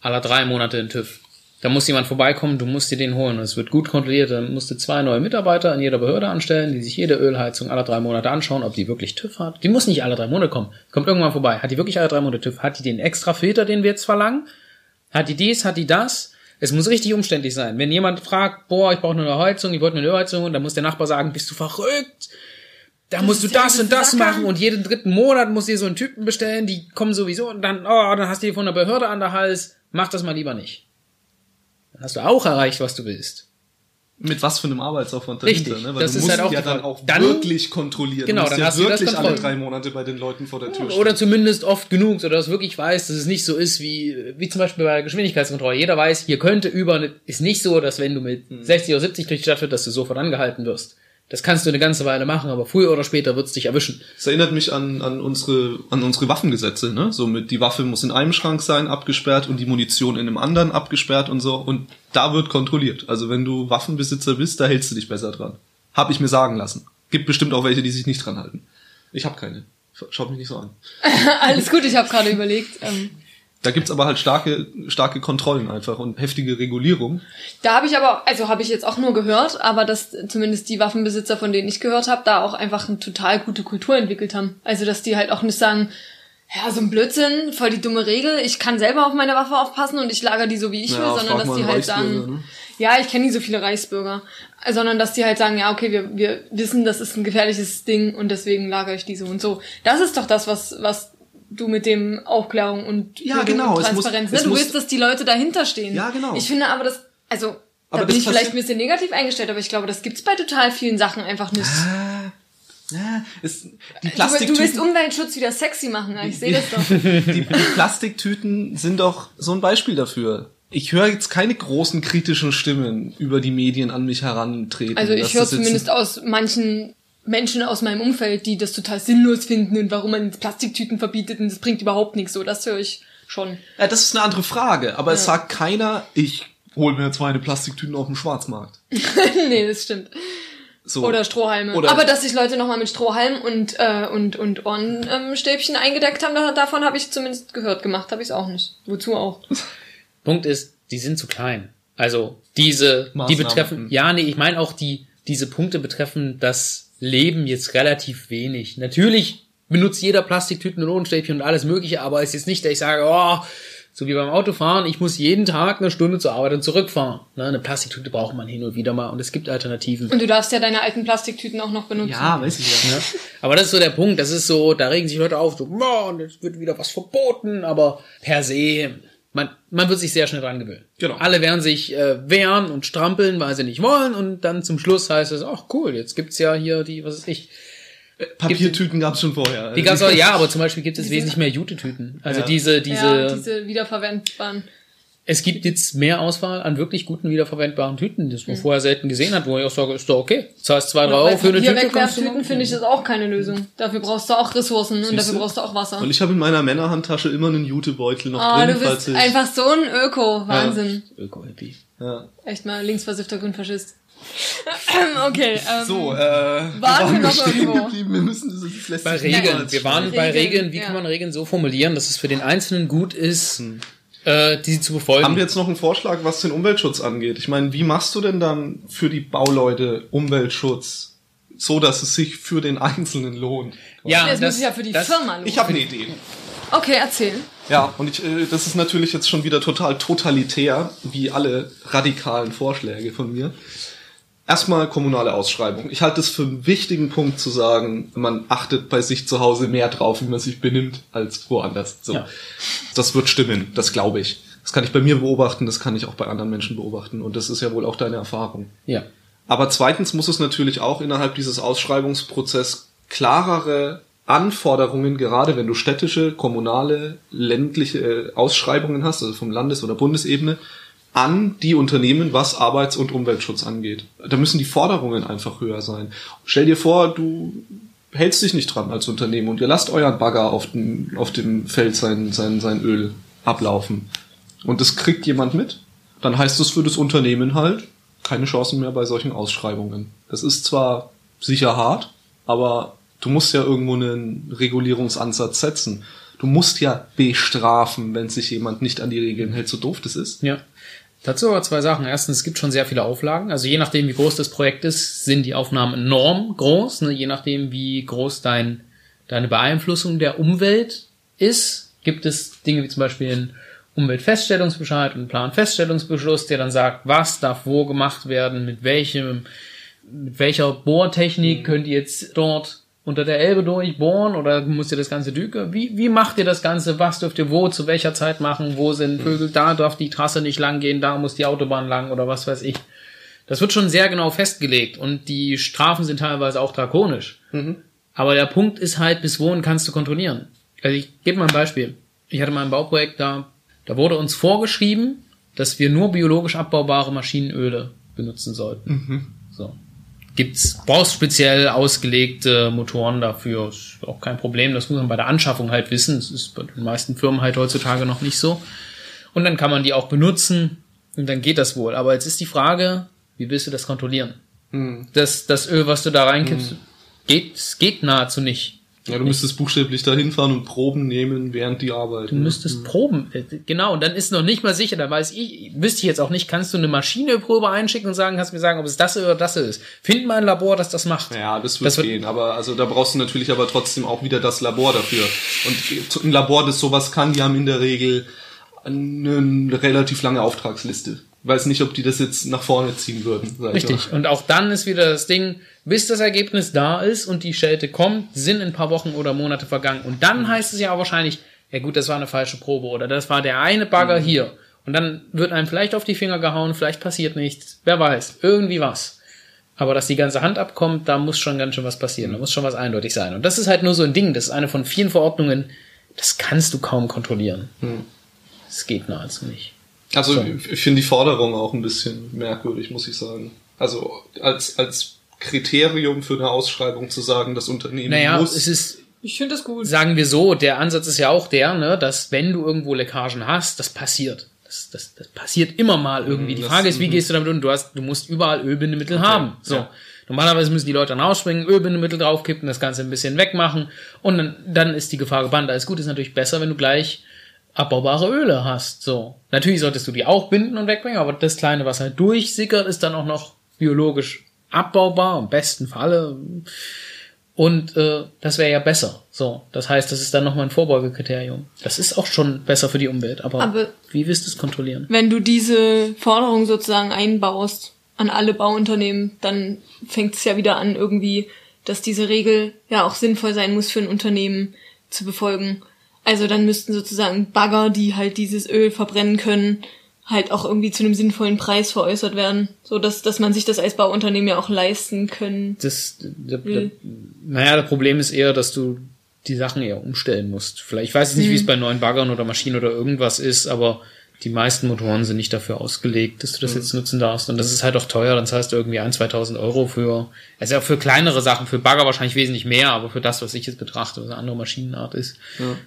aller drei Monate einen TÜV. Da muss jemand vorbeikommen, du musst dir den holen. Es wird gut kontrolliert. Dann musst du zwei neue Mitarbeiter in jeder Behörde anstellen, die sich jede Ölheizung alle drei Monate anschauen, ob die wirklich TÜV hat. Die muss nicht alle drei Monate kommen. Kommt irgendwann vorbei. Hat die wirklich alle drei Monate TÜV? Hat die den extra Filter, den wir jetzt verlangen? Hat die dies, hat die das? Es muss richtig umständlich sein. Wenn jemand fragt, boah, ich brauche eine neue Heizung, ich wollte eine Ölheizung, und dann muss der Nachbar sagen, bist du verrückt? Da musst du das und das machen und jeden dritten Monat musst du dir so einen Typen bestellen, die kommen sowieso und dann, oh, dann hast du die von der Behörde an der Hals. Mach das mal lieber nicht. Dann hast du auch erreicht, was du willst. Mit was für einem Arbeitsaufwand dahinter, Richtig, ne? Weil das du ist musst halt auch ja dann auch Dann- wirklich kontrollieren. Genau, du musst dann ja hast du das wirklich alle drei Monate bei den Leuten vor der Tür stehen. Oder zumindest oft genug, sodass du wirklich weißt, dass es nicht so ist wie, wie zum Beispiel bei der Geschwindigkeitskontrolle. Jeder weiß, hier könnte über, ist nicht so, dass wenn du mit 60 oder 70 durch die Stadt fährst, dass du sofort angehalten wirst. Das kannst du eine ganze Weile machen, aber früher oder später wird's dich erwischen. Das erinnert mich an, an unsere, an unsere Waffengesetze, ne? So mit, die Waffe muss in einem Schrank sein, abgesperrt und die Munition in einem anderen abgesperrt und so. Und da wird kontrolliert. Also wenn du Waffenbesitzer bist, da hältst du dich besser dran. Hab ich mir sagen lassen. Gibt bestimmt auch welche, die sich nicht dran halten. Ich habe keine. Schaut mich nicht so an. Alles gut, ich habe gerade überlegt. Ähm, Da gibt's aber halt starke, starke Kontrollen einfach und heftige Regulierung. da habe ich aber, also habe ich jetzt auch nur gehört, aber dass zumindest die Waffenbesitzer, von denen ich gehört habe, da auch einfach eine total gute Kultur entwickelt haben. Also dass die halt auch nicht sagen, ja, so ein Blödsinn, voll die dumme Regel, ich kann selber auf meine Waffe aufpassen und ich lager die so, wie ich Ja, will, sondern dass die halt sagen, ne? ja, ich kenne nicht so viele Reichsbürger, sondern dass die halt sagen, ja, okay, wir, wir wissen, das ist ein gefährliches Ding und deswegen lagere ich die so und so. Das ist doch das, was, was du mit dem Aufklärung und Ja, genau, und muss- Transparenz, es ne? Du muss- willst, dass die Leute dahinter stehen. Ja, genau. Ich finde aber das, also, Aber da bin ich vielleicht ein bisschen negativ eingestellt, aber ich glaube, das gibt's bei total vielen Sachen einfach nicht. Ah, ja, ist, die Du, du willst Plastiktüten, Umweltschutz wieder sexy machen, ich sehe das doch. die, Plastiktüten sind doch so ein Beispiel dafür. Ich höre jetzt keine großen kritischen Stimmen über die Medien an mich herantreten. Also dass ich höre zumindest aus manchen Menschen aus meinem Umfeld, die das total sinnlos finden und warum man Plastiktüten verbietet und das bringt überhaupt nichts. So, das höre ich schon. Ja, das ist eine andere Frage, aber es sagt keiner, ich hol mir jetzt meine Plastiktüten auf dem Schwarzmarkt. nee, das stimmt. So. Oder Strohhalme. Oder- Aber dass sich Leute nochmal mit Strohhalm und, äh, und, und Ohrenstäbchen eingedeckt haben, da, davon habe ich zumindest gehört. Gemacht habe ich es auch nicht. Wozu auch? Punkt ist, die sind zu klein. Also diese, die Maßnahmen. betreffen, ja, nee, ich meine auch die, diese Punkte betreffen das Leben jetzt relativ wenig. Natürlich benutzt jeder Plastiktüten und Ohrenstäbchen und alles mögliche, aber es ist jetzt nicht, dass ich sage, oh, so wie beim Autofahren, ich muss jeden Tag eine Stunde zur Arbeit und zurückfahren. Ne, eine Plastiktüte braucht man hin und wieder mal und es gibt Alternativen. Und du darfst ja deine alten Plastiktüten auch noch benutzen. ja, weiß ich ja. Ne? Aber das ist so der Punkt. Das ist so, da regen sich Leute auf, so, "Ja, und jetzt wird wieder was verboten, aber per se, man, man wird sich sehr schnell dran gewöhnen. Genau. Alle werden sich äh, wehren und strampeln, weil sie nicht wollen und dann zum Schluss heißt es, ach cool, jetzt gibt's ja hier die, was weiß ich, Papiertüten gab's schon vorher. die gab's auch, ja, aber zum Beispiel gibt es wesentlich mehr Jute-Tüten. Also Ja. diese, diese, ja, diese wiederverwendbaren. Es gibt jetzt mehr Auswahl an wirklich guten wiederverwendbaren Tüten, das man vorher selten gesehen hat, wo ich auch sage, ist doch okay. Zahlst zwei, drei Euro für eine hier Tüte. Wegwerftüten finde ich das auch keine Lösung. Dafür brauchst du auch Ressourcen und Siehste? dafür brauchst du auch Wasser. Und ich habe in meiner Männerhandtasche immer einen Jutebeutel noch Ah, drin, du falls bist ich. einfach so ein Öko. Wahnsinn. Öko-Happy. ja. Echt mal linksversiffter Grünfaschist. okay, ähm, So, äh, Waren wir noch irgendwo? geblieben. Wir müssen das, das lässt Bei Regeln. Wir waren bei Regeln. Wie ja. kann man Regeln so formulieren, dass es für den Einzelnen gut ist, äh, die zu befolgen? Haben wir jetzt noch einen Vorschlag, was den Umweltschutz angeht? Ich meine, wie machst du denn dann für die Bauleute Umweltschutz, so dass es sich für den Einzelnen lohnt? ja, das, muss ja für die das- Firma lohnen. Ich habe eine Idee. Okay, erzähl. Ja, und ich, äh, das ist natürlich jetzt schon wieder total totalitär, wie alle radikalen Vorschläge von mir. Erstmal kommunale Ausschreibung. Ich halte es für einen wichtigen Punkt zu sagen, man achtet bei sich zu Hause mehr drauf, wie man sich benimmt, als woanders. So. Ja. Das wird stimmen, das glaube ich. Das kann ich bei mir beobachten, das kann ich auch bei anderen Menschen beobachten. Und das ist ja wohl auch deine Erfahrung. Ja. Aber zweitens muss es natürlich auch innerhalb dieses Ausschreibungsprozess klarere Anforderungen, gerade wenn du städtische, kommunale, ländliche äh, Ausschreibungen hast, also vom Landes- oder Bundesebene, an die Unternehmen, was Arbeits- und Umweltschutz angeht. Da müssen die Forderungen einfach höher sein. Stell dir vor, du hältst dich nicht dran als Unternehmen und ihr lasst euren Bagger auf dem, auf dem Feld sein, sein, sein Öl ablaufen. Und das kriegt jemand mit, dann heißt es für das Unternehmen halt, keine Chancen mehr bei solchen Ausschreibungen. Das ist zwar sicher hart, aber du musst ja irgendwo einen Regulierungsansatz setzen. Du musst ja bestrafen, wenn sich jemand nicht an die Regeln hält, so doof das ist. Ja. Dazu aber zwei Sachen. Erstens, es gibt schon sehr viele Auflagen. Also je nachdem, wie groß das Projekt ist, sind die Aufnahmen enorm groß. Ne? Je nachdem, wie groß dein, deine Beeinflussung der Umwelt ist, gibt es Dinge wie zum Beispiel einen Umweltfeststellungsbescheid und einen Planfeststellungsbeschluss, der dann sagt, was darf wo gemacht werden, mit welchem, mit welcher Bohrtechnik könnt ihr jetzt dort unter der Elbe durchbohren oder müsst ihr das ganze Düke? Wie, wie macht ihr das Ganze? Was dürft ihr wo, zu welcher Zeit machen? Wo sind Vögel? Da darf die Trasse nicht lang gehen, da muss die Autobahn lang oder was weiß ich. Das wird schon sehr genau festgelegt und die Strafen sind teilweise auch drakonisch. Aber der Punkt ist halt, bis wohin kannst du kontrollieren? Also ich gebe mal ein Beispiel. Ich hatte mal ein Bauprojekt, da, da wurde uns vorgeschrieben, dass wir nur biologisch abbaubare Maschinenöle benutzen sollten. So. Gibt's, brauchst speziell ausgelegte Motoren dafür, ist auch kein Problem. Das muss man bei der Anschaffung halt wissen. Das ist bei den meisten Firmen halt heutzutage noch nicht so. Und dann kann man die auch benutzen und dann geht das wohl. Aber jetzt ist die Frage, wie willst du das kontrollieren? Das, das Öl, was du da reinkippst, geht, es geht nahezu nicht. Ja, du müsstest buchstäblich da hinfahren und Proben nehmen, während die arbeiten. Du müsstest proben. Äh, Genau, und dann ist noch nicht mal sicher, da weiß ich, wüsste ich jetzt auch nicht, kannst du eine Maschinenprobe einschicken und sagen, kannst mir sagen, ob es das oder das ist. Find mal ein Labor, das das macht. Ja, das wird, Das gehen, aber also da brauchst du natürlich aber trotzdem auch wieder das Labor dafür. Und ein Labor, das sowas kann, die haben in der Regel eine relativ lange Auftragsliste. Weiß nicht, ob die das jetzt nach vorne ziehen würden. ich Richtig. Und auch dann ist wieder das Ding, bis das Ergebnis da ist und die Schelte kommt, sind ein paar Wochen oder Monate vergangen. Und dann heißt es ja auch wahrscheinlich, ja gut, das war eine falsche Probe oder das war der eine Bagger hier. Und dann wird einem vielleicht auf die Finger gehauen, vielleicht passiert nichts, wer weiß, irgendwie was. Aber dass die ganze Hand abkommt, da muss schon ganz schön was passieren, da muss schon was eindeutig sein. Und das ist halt nur so ein Ding, das ist eine von vielen Verordnungen, das kannst du kaum kontrollieren. Das geht nahezu nicht. Also So. ich finde die Forderung auch ein bisschen merkwürdig, muss ich sagen. Also als, als Kriterium für eine Ausschreibung zu sagen, das Unternehmen Naja, muss. es ist, Ich finde das gut. sagen wir so, der Ansatz ist ja auch der, ne, dass wenn du irgendwo Leckagen hast, das passiert. Das, das, das passiert immer mal irgendwie. Die das- Frage ist, wie mhm. gehst du damit um? Du hast, du musst überall Ölbindemittel haben. So. ja. Normalerweise müssen die Leute dann rausspringen, Ölbindemittel draufkippen, das Ganze ein bisschen wegmachen und dann, dann ist die Gefahr gebannt. Alles gut ist natürlich besser, wenn du gleich abbaubare Öle hast. So. Natürlich solltest du die auch binden und wegbringen, aber das kleine, was halt durchsickert, ist dann auch noch biologisch abbaubar, im besten Falle. Und äh, das wäre ja besser. So, das heißt, das ist dann nochmal ein Vorbeugekriterium. Das ist auch schon besser für die Umwelt, aber, Aber- wie willst du es kontrollieren? Wenn du diese Forderung sozusagen einbaust an alle Bauunternehmen, dann fängt es ja wieder an irgendwie, dass diese Regel ja auch sinnvoll sein muss für ein Unternehmen zu befolgen. Also dann müssten sozusagen Bagger, die halt dieses Öl verbrennen können, halt auch irgendwie zu einem sinnvollen Preis veräußert werden, so dass dass man sich das als Bauunternehmen ja auch leisten können. Das, da, da, Mhm. naja, das Problem ist eher, dass du die Sachen eher umstellen musst. Vielleicht, ich weiß jetzt nicht, wie es bei neuen Baggern oder Maschinen oder irgendwas ist, aber die meisten Motoren sind nicht dafür ausgelegt, dass du das jetzt nutzen darfst. Und das ist halt auch teuer. Dann zahlst du irgendwie 1.000, 2.000 Euro für, also auch für kleinere Sachen, für Bagger wahrscheinlich wesentlich mehr, aber für das, was ich jetzt betrachte, was eine andere Maschinenart ist,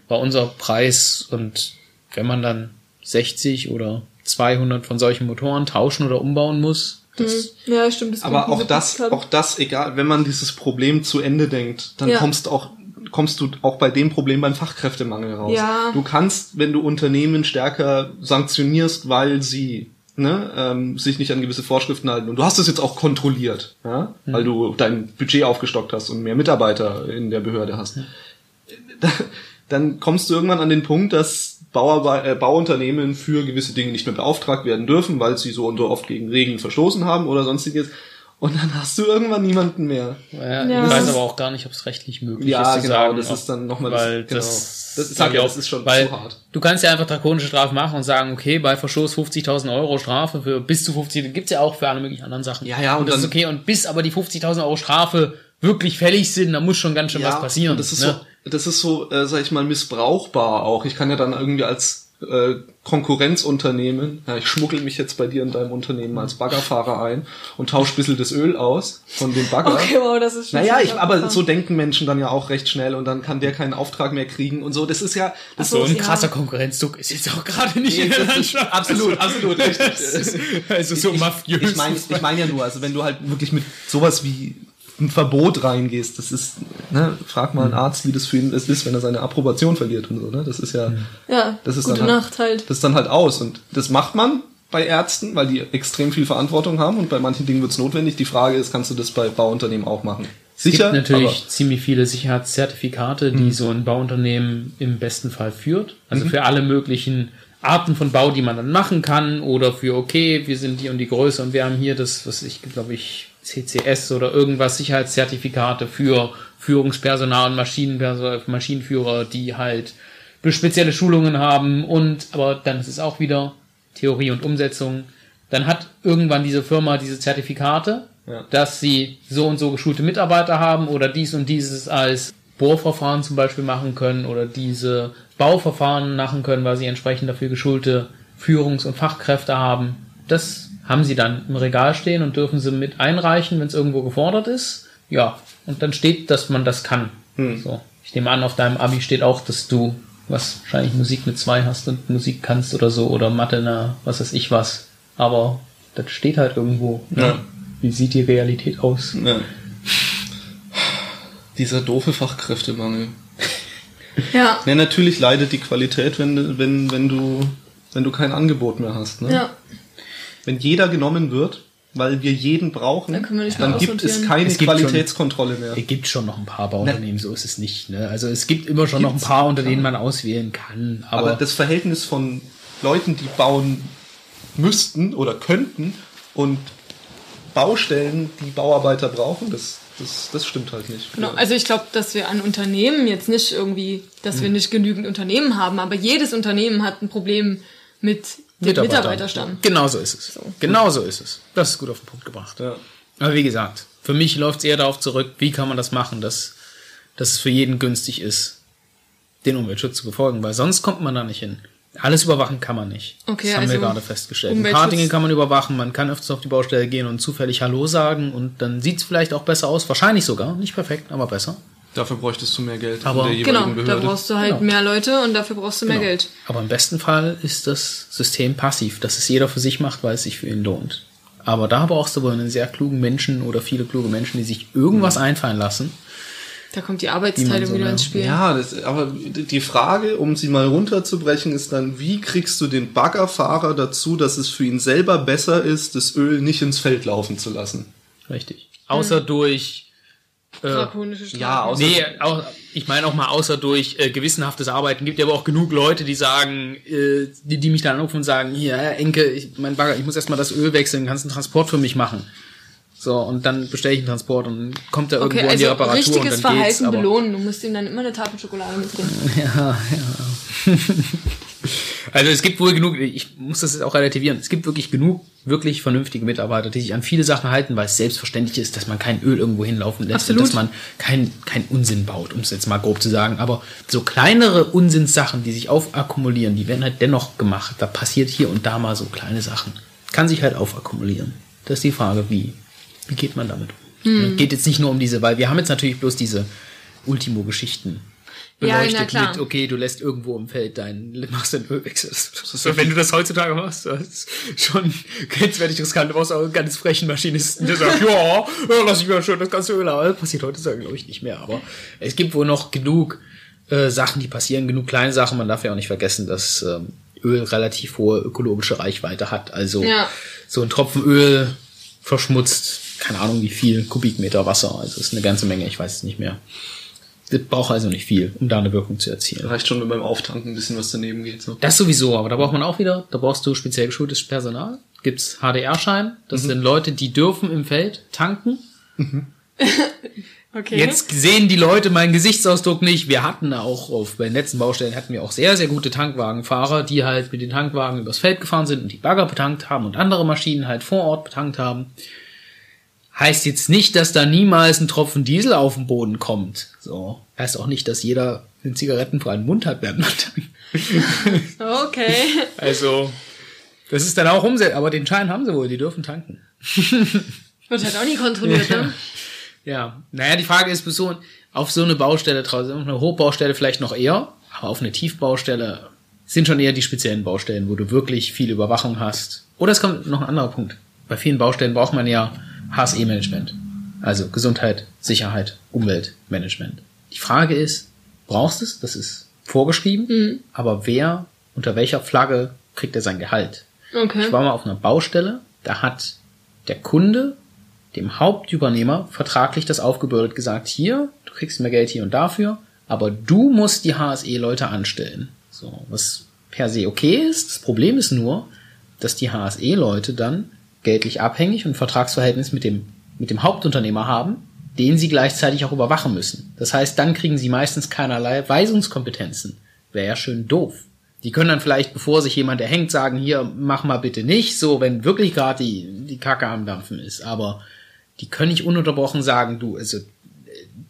war unser Preis. Und wenn man dann 60 oder 200 von solchen Motoren tauschen oder umbauen muss, das, Ja, stimmt. Das Aber auch das, auch das, egal, wenn man dieses Problem zu Ende denkt, dann Ja. kommst auch kommst du auch bei dem Problem beim Fachkräftemangel raus. Ja. Du kannst, wenn du Unternehmen stärker sanktionierst, weil sie ne, ähm, sich nicht an gewisse Vorschriften halten und du hast es jetzt auch kontrolliert, ja, weil du dein Budget aufgestockt hast und mehr Mitarbeiter in der Behörde hast, dann kommst du irgendwann an den Punkt, dass Bauarbe äh, Bauunternehmen für gewisse Dinge nicht mehr beauftragt werden dürfen, weil sie so und so oft gegen Regeln verstoßen haben oder sonstiges. Und dann hast du irgendwann niemanden mehr. ja, Ja. ich weiß aber auch gar nicht, ob es rechtlich möglich Ja, ist zu genau, sagen. das ob- ist dann noch mal das- weil genau. das, Das- sag ja, auch, das ist schon weil zu hart. Du kannst ja einfach drakonische Strafe machen und sagen, okay, bei Verstoß 50.000 Euro Strafe für bis zu 50, gibt's ja auch für alle möglichen anderen Sachen. Ja, ja, und, und das ist dann- okay. Und bis aber die 50.000 Euro Strafe wirklich fällig sind, da muss schon ganz schön was passieren. Das ist ne? so, das ist so, äh, sag ich mal, missbrauchbar auch. Ich kann ja dann irgendwie als äh, Konkurrenzunternehmen, ja, ich schmuggel mich jetzt bei dir in deinem Unternehmen als Baggerfahrer ein und tausche ein bisschen das Öl aus von dem Bagger. Okay, wow, das ist schon Naja, ich, aber so denken Menschen dann ja auch recht schnell und dann kann der keinen Auftrag mehr kriegen und so. Das ist ja, das Ach so ein ja. krasser Konkurrenzdruck ist jetzt auch gerade nicht in der ist Landschaft. absolut, absolut richtig. Das ist, also so ich, mafiös. Ich meine ich mein ja nur, also wenn du halt wirklich mit sowas wie ein Verbot reingehst, das ist, ne, frag mal einen Arzt, wie das für ihn ist, wenn er seine Approbation verliert und so, ne? Das ist ja, Ja, das ist gute dann halt, Nacht halt. Das ist dann halt aus und das macht man bei Ärzten, weil die extrem viel Verantwortung haben und bei manchen Dingen wird es notwendig. Die Frage ist, kannst du das bei Bauunternehmen auch machen? Es gibt Sicher, natürlich ziemlich viele Sicherheitszertifikate, die so ein Bauunternehmen im besten Fall führt. Also für alle möglichen Arten von Bau, die man dann machen kann oder für, okay, wir sind die und die Größe und wir haben hier das, was ich glaube ich, CCS oder irgendwas, Sicherheitszertifikate für Führungspersonal und Maschinenpersonal, Maschinenführer, die halt spezielle Schulungen haben und, aber dann ist es auch wieder Theorie und Umsetzung. Dann hat irgendwann diese Firma diese Zertifikate, Ja. dass sie so und so geschulte Mitarbeiter haben oder dies und dieses als Bohrverfahren zum Beispiel machen können oder diese Bauverfahren machen können, weil sie entsprechend dafür geschulte Führungs- und Fachkräfte haben. Das haben sie dann im Regal stehen und dürfen sie mit einreichen, wenn es irgendwo gefordert ist. Ja, und dann steht, dass man das kann. So. Ich nehme an, auf deinem Abi steht auch, dass du was wahrscheinlich Musik mit zwei hast und Musik kannst oder so oder Mathe, na, was weiß ich was. Aber das steht halt irgendwo. Ne? Ja. Wie sieht die Realität aus? Ja. Dieser doofe Fachkräftemangel. Ja, Ja, natürlich leidet die Qualität, wenn, du- wenn, wenn du, wenn du kein Angebot mehr hast. Ne? ja. Wenn jeder genommen wird, weil wir jeden brauchen, Dann können wir nicht mehr dann gibt es keine Es gibt schon- Qualitätskontrolle mehr. Es gibt schon noch ein paar Bauunternehmen, so ist es nicht. Ne? Also es gibt immer schon noch ein paar, unter denen man auswählen kann. Aber, Aber das Verhältnis von Leuten, die bauen müssten oder könnten und Baustellen, die Bauarbeiter brauchen, das, das, das stimmt halt nicht. Genau, also ich glaube, dass wir an Unternehmen jetzt nicht irgendwie, dass wir nicht genügend Unternehmen haben, aber jedes Unternehmen hat ein Problem mit Mitarbeiter. Mitarbeiterstamm. Genau so ist es. Genau so ist es. Das ist gut auf den Punkt gebracht. Ja. Aber wie gesagt, für mich läuft es eher darauf zurück, wie kann man das machen, dass, dass es für jeden günstig ist, den Umweltschutz zu befolgen, weil sonst kommt man da nicht hin. Alles überwachen kann man nicht. Okay, das haben wir also gerade festgestellt. Ein paar Dinge kann man überwachen, man kann öfters auf die Baustelle gehen und zufällig Hallo sagen und dann sieht es vielleicht auch besser aus. Wahrscheinlich sogar, nicht perfekt, aber besser. Dafür bräuchtest du mehr Geld Aber- der jeweiligen Genau, da Behörde. brauchst du halt Genau. mehr Leute und dafür brauchst du mehr Genau. Geld. Aber im besten Fall ist das System passiv, dass es jeder für sich macht, weil es sich für ihn lohnt. Aber da brauchst du wohl einen sehr klugen Menschen oder viele kluge Menschen, die sich irgendwas einfallen lassen. Da kommt die Arbeitsteilung so wieder ins Spiel. Ja, das, aber die Frage, um sie mal runterzubrechen, ist dann, wie kriegst du den Baggerfahrer dazu, dass es für ihn selber besser ist, das Öl nicht ins Feld laufen zu lassen? Richtig. Außer durch äh, Drakonische Strafen. Ja, außer- Nee, auch, ich meine auch mal außer durch äh, gewissenhaftes Arbeiten. Gibt ja aber auch genug Leute, die sagen, äh, die, die mich dann anrufen und sagen, hier, Herr Enke, ich, mein Bagger, ich muss erstmal das Öl wechseln, kannst einen Transport für mich machen. So, und dann bestelle ich einen Transport und dann kommt er Okay, irgendwo an die also Reparatur richtiges und dann geht's. Verhalten Aber, belohnen. Du musst ihm dann immer eine Tafel Schokolade mitbringen. ja, ja. Also es gibt wohl genug, ich muss das jetzt auch relativieren, es gibt wirklich genug wirklich vernünftige Mitarbeiter, die sich an viele Sachen halten, weil es selbstverständlich ist, dass man kein Öl irgendwo hinlaufen lässt Absolut. und dass man kein, kein Unsinn baut, um es jetzt mal grob zu sagen. Aber so kleinere Unsinnssachen, die sich aufakkumulieren, die werden halt dennoch gemacht. Da passiert hier und da mal so kleine Sachen. Kann sich halt aufakkumulieren. Das ist die Frage, wie, wie geht man damit um? Geht jetzt nicht nur um diese, weil wir haben jetzt natürlich bloß diese Ultimo-Geschichten Ja, beleuchtet na klar. mit, okay, du lässt irgendwo im Feld dein, machst deinen Ölwechsel. So, wenn du das heutzutage machst, das ist schon grenzwertig riskant. Du brauchst auch einen ganz frechen Maschinisten, der sagt, ja, ja, lass ich mir schon das ganze Öl haben. Das passiert heutzutage, glaube ich, nicht mehr. Aber es gibt wohl noch genug äh, Sachen, die passieren, genug kleine Sachen. Man darf ja auch nicht vergessen, dass ähm, Öl relativ hohe ökologische Reichweite hat. Also Ja. so ein Tropfen Öl verschmutzt, keine Ahnung wie viel Kubikmeter Wasser. Also ist eine ganze Menge, ich weiß es nicht mehr. Das braucht also nicht viel, um da eine Wirkung zu erzielen. Reicht schon, wenn beim Auftanken ein bisschen was daneben geht. So. Das sowieso, aber da braucht man auch wieder, da brauchst du speziell geschultes Personal. Gibt's HDR-Schein, das sind Leute, die dürfen im Feld tanken. Okay. Jetzt sehen die Leute meinen Gesichtsausdruck nicht. Wir hatten auch auf bei den letzten Baustellen hatten wir auch sehr, sehr gute Tankwagenfahrer, die halt mit den Tankwagen übers Feld gefahren sind und die Bagger betankt haben und andere Maschinen halt vor Ort betankt haben. Heißt jetzt nicht, dass da niemals ein Tropfen Diesel auf den Boden kommt. So. Heißt auch nicht, dass jeder einen zigarettenfreien Mund hat während man tankt. Okay. Also, das ist dann auch umsetzt, aber den Schein haben sie wohl, die dürfen tanken. Wird halt auch nie kontrolliert, ne? Ja, naja, die Frage ist, so auf so eine Baustelle draußen, auf eine Hochbaustelle vielleicht noch eher, aber auf eine Tiefbaustelle sind schon eher die speziellen Baustellen, wo du wirklich viel Überwachung hast. Oder es kommt noch ein anderer Punkt. Bei vielen Baustellen braucht man ja HSE-Management. Also Gesundheit, Sicherheit, Umweltmanagement. Die Frage ist, brauchst du es? Das ist vorgeschrieben. Aber wer, unter welcher Flagge kriegt er sein Gehalt? Okay. Ich war mal auf einer Baustelle, da hat der Kunde dem Hauptübernehmer vertraglich das aufgebürdet gesagt, hier, du kriegst mehr Geld hier und dafür, aber du musst die HSE-Leute anstellen. So, was per se okay ist. Das Problem ist nur, dass die HSE-Leute dann geldlich abhängig und Vertragsverhältnis mit dem, mit dem Hauptunternehmer haben, den sie gleichzeitig auch überwachen müssen. Das heißt, dann kriegen sie meistens keinerlei Weisungskompetenzen. Wäre ja schön doof. Die können dann vielleicht, bevor sich jemand erhängt, sagen, hier, mach mal bitte nicht, so, wenn wirklich gerade die, die Kacke am Dampfen ist. Aber die können nicht ununterbrochen sagen, du, also,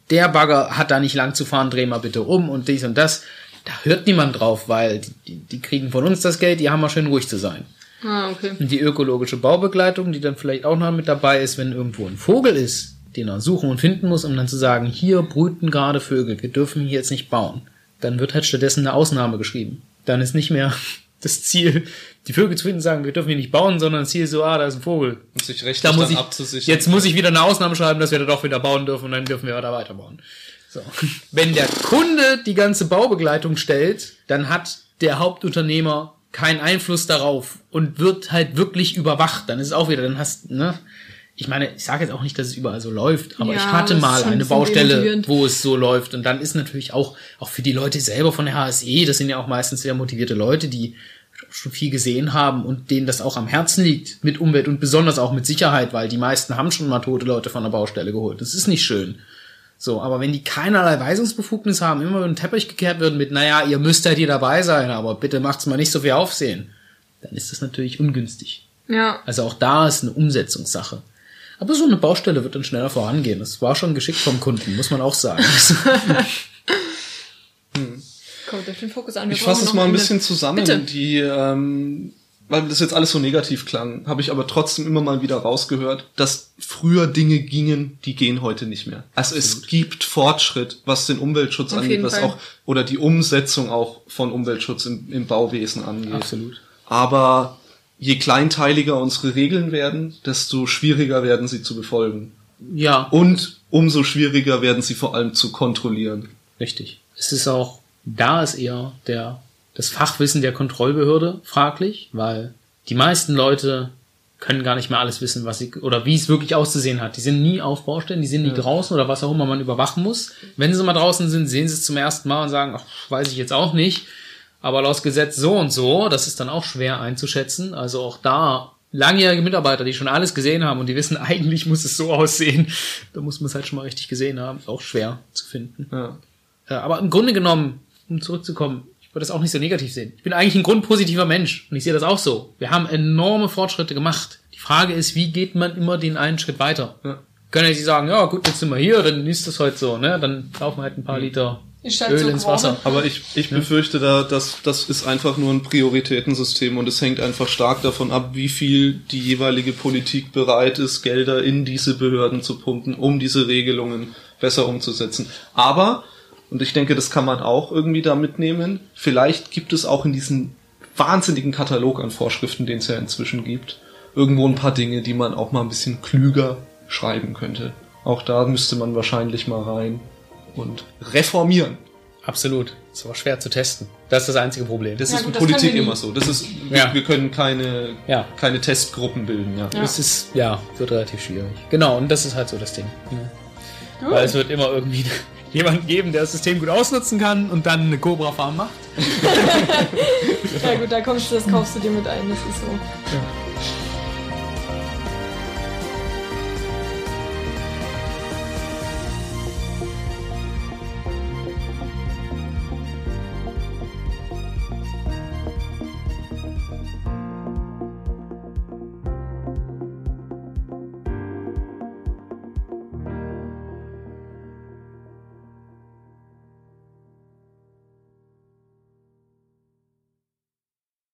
der Bagger hat da nicht lang zu fahren, dreh mal bitte um und dies und das. Da hört niemand drauf, weil die, die kriegen von uns das Geld, die haben mal schön ruhig zu sein. Ah, okay. Und die ökologische Baubegleitung, die dann vielleicht auch noch mit dabei ist, wenn irgendwo ein Vogel ist, den er suchen und finden muss, um dann zu sagen, hier brüten gerade Vögel, wir dürfen hier jetzt nicht bauen. Dann wird halt stattdessen eine Ausnahme geschrieben. Dann ist nicht mehr das Ziel, die Vögel zu finden und sagen, wir dürfen hier nicht bauen, sondern das Ziel ist so, ah, da ist ein Vogel. Und sich rechtlich Da muss dann ich, abzusichern. jetzt muss ich wieder eine Ausnahme schreiben, dass wir da doch wieder bauen dürfen und dann dürfen wir da weiterbauen. So. Wenn der Kunde die ganze Baubegleitung stellt, dann hat der Hauptunternehmer keinen Einfluss darauf und wird halt wirklich überwacht. Dann ist es auch wieder, dann hast, ne? Ich meine, ich sage jetzt auch nicht, dass es überall so läuft, aber Ja, ich hatte mal eine Baustelle, wo es so läuft. Und dann ist natürlich auch, auch für die Leute selber von der HSE, das sind ja auch meistens sehr motivierte Leute, die schon viel gesehen haben und denen das auch am Herzen liegt mit Umwelt und besonders auch mit Sicherheit, weil die meisten haben schon mal tote Leute von der Baustelle geholt. Das ist nicht schön. So, aber wenn die keinerlei Weisungsbefugnis haben, immer über den Teppich gekehrt werden mit, naja, ihr müsst halt hier dabei sein, aber bitte macht's mal nicht so viel Aufsehen, dann ist das natürlich ungünstig. Ja. Also auch da ist eine Umsetzungssache. Aber so eine Baustelle wird dann schneller vorangehen. Das war schon geschickt vom Kunden, muss man auch sagen. Kommt auf den Fokus an. Wir Ich fasse es mal ein bisschen zusammen. Bitte. Die, ähm, weil das jetzt alles so negativ klang, habe ich aber trotzdem immer mal wieder rausgehört, dass früher Dinge gingen, die gehen heute nicht mehr. Also es gibt Fortschritt, was den Umweltschutz Auf angeht, was Fall. auch oder die Umsetzung auch von Umweltschutz im, im Bauwesen angeht. Absolut. Aber je kleinteiliger unsere Regeln werden, desto schwieriger werden sie zu befolgen. Ja, Und umso schwieriger werden sie vor allem zu kontrollieren. Richtig. Es ist auch, da ist eher der, das Fachwissen der Kontrollbehörde fraglich, weil die meisten Leute können gar nicht mehr alles wissen, was sie, oder wie es wirklich auszusehen hat. Die sind nie auf Baustellen, die sind nie draußen oder was auch immer man überwachen muss. Wenn sie mal draußen sind, sehen sie es zum ersten Mal und sagen, ach, weiß ich jetzt auch nicht. Aber laut Gesetz so und so, das ist dann auch schwer einzuschätzen. Also auch da langjährige Mitarbeiter, die schon alles gesehen haben und die wissen, eigentlich muss es so aussehen. Da muss man es halt schon mal richtig gesehen haben. Ist auch schwer zu finden. Ja. Aber im Grunde genommen, um zurückzukommen, ich würde das auch nicht so negativ sehen. Ich bin eigentlich ein grundpositiver Mensch und ich sehe das auch so. Wir haben enorme Fortschritte gemacht. Die Frage ist, wie geht man immer den einen Schritt weiter? Ja. Können ja nicht sagen, ja gut, jetzt sind wir hier, dann ist das heute so, ne? Dann laufen wir halt ein paar Liter Ist halt Öl so ins. Wasser. Aber ich, ich befürchte da, dass das ist einfach nur ein Prioritätensystem und es hängt einfach stark davon ab, wie viel die jeweilige Politik bereit ist, Gelder in diese Behörden zu pumpen, um diese Regelungen besser umzusetzen. Aber, und ich denke, das kann man auch irgendwie da mitnehmen, vielleicht gibt es auch in diesem wahnsinnigen Katalog an Vorschriften, den es ja inzwischen gibt, irgendwo ein paar Dinge, die man auch mal ein bisschen klüger schreiben könnte. Auch da müsste man wahrscheinlich mal rein und reformieren. Absolut. Ist aber schwer zu testen. Das ist das einzige Problem. Das Ja, ist gut, in das Politik immer so. Das ist, Ja. wir, können keine, Ja. keine Testgruppen bilden, ja. Ja. Das ist, ja, wird relativ schwierig. Genau, und das ist halt so das Ding. Weil es wird immer irgendwie jemanden geben, der das System gut ausnutzen kann und dann eine Cobra-Farm macht. Ja gut, da kommst du, das kaufst du dir mit ein, das ist so.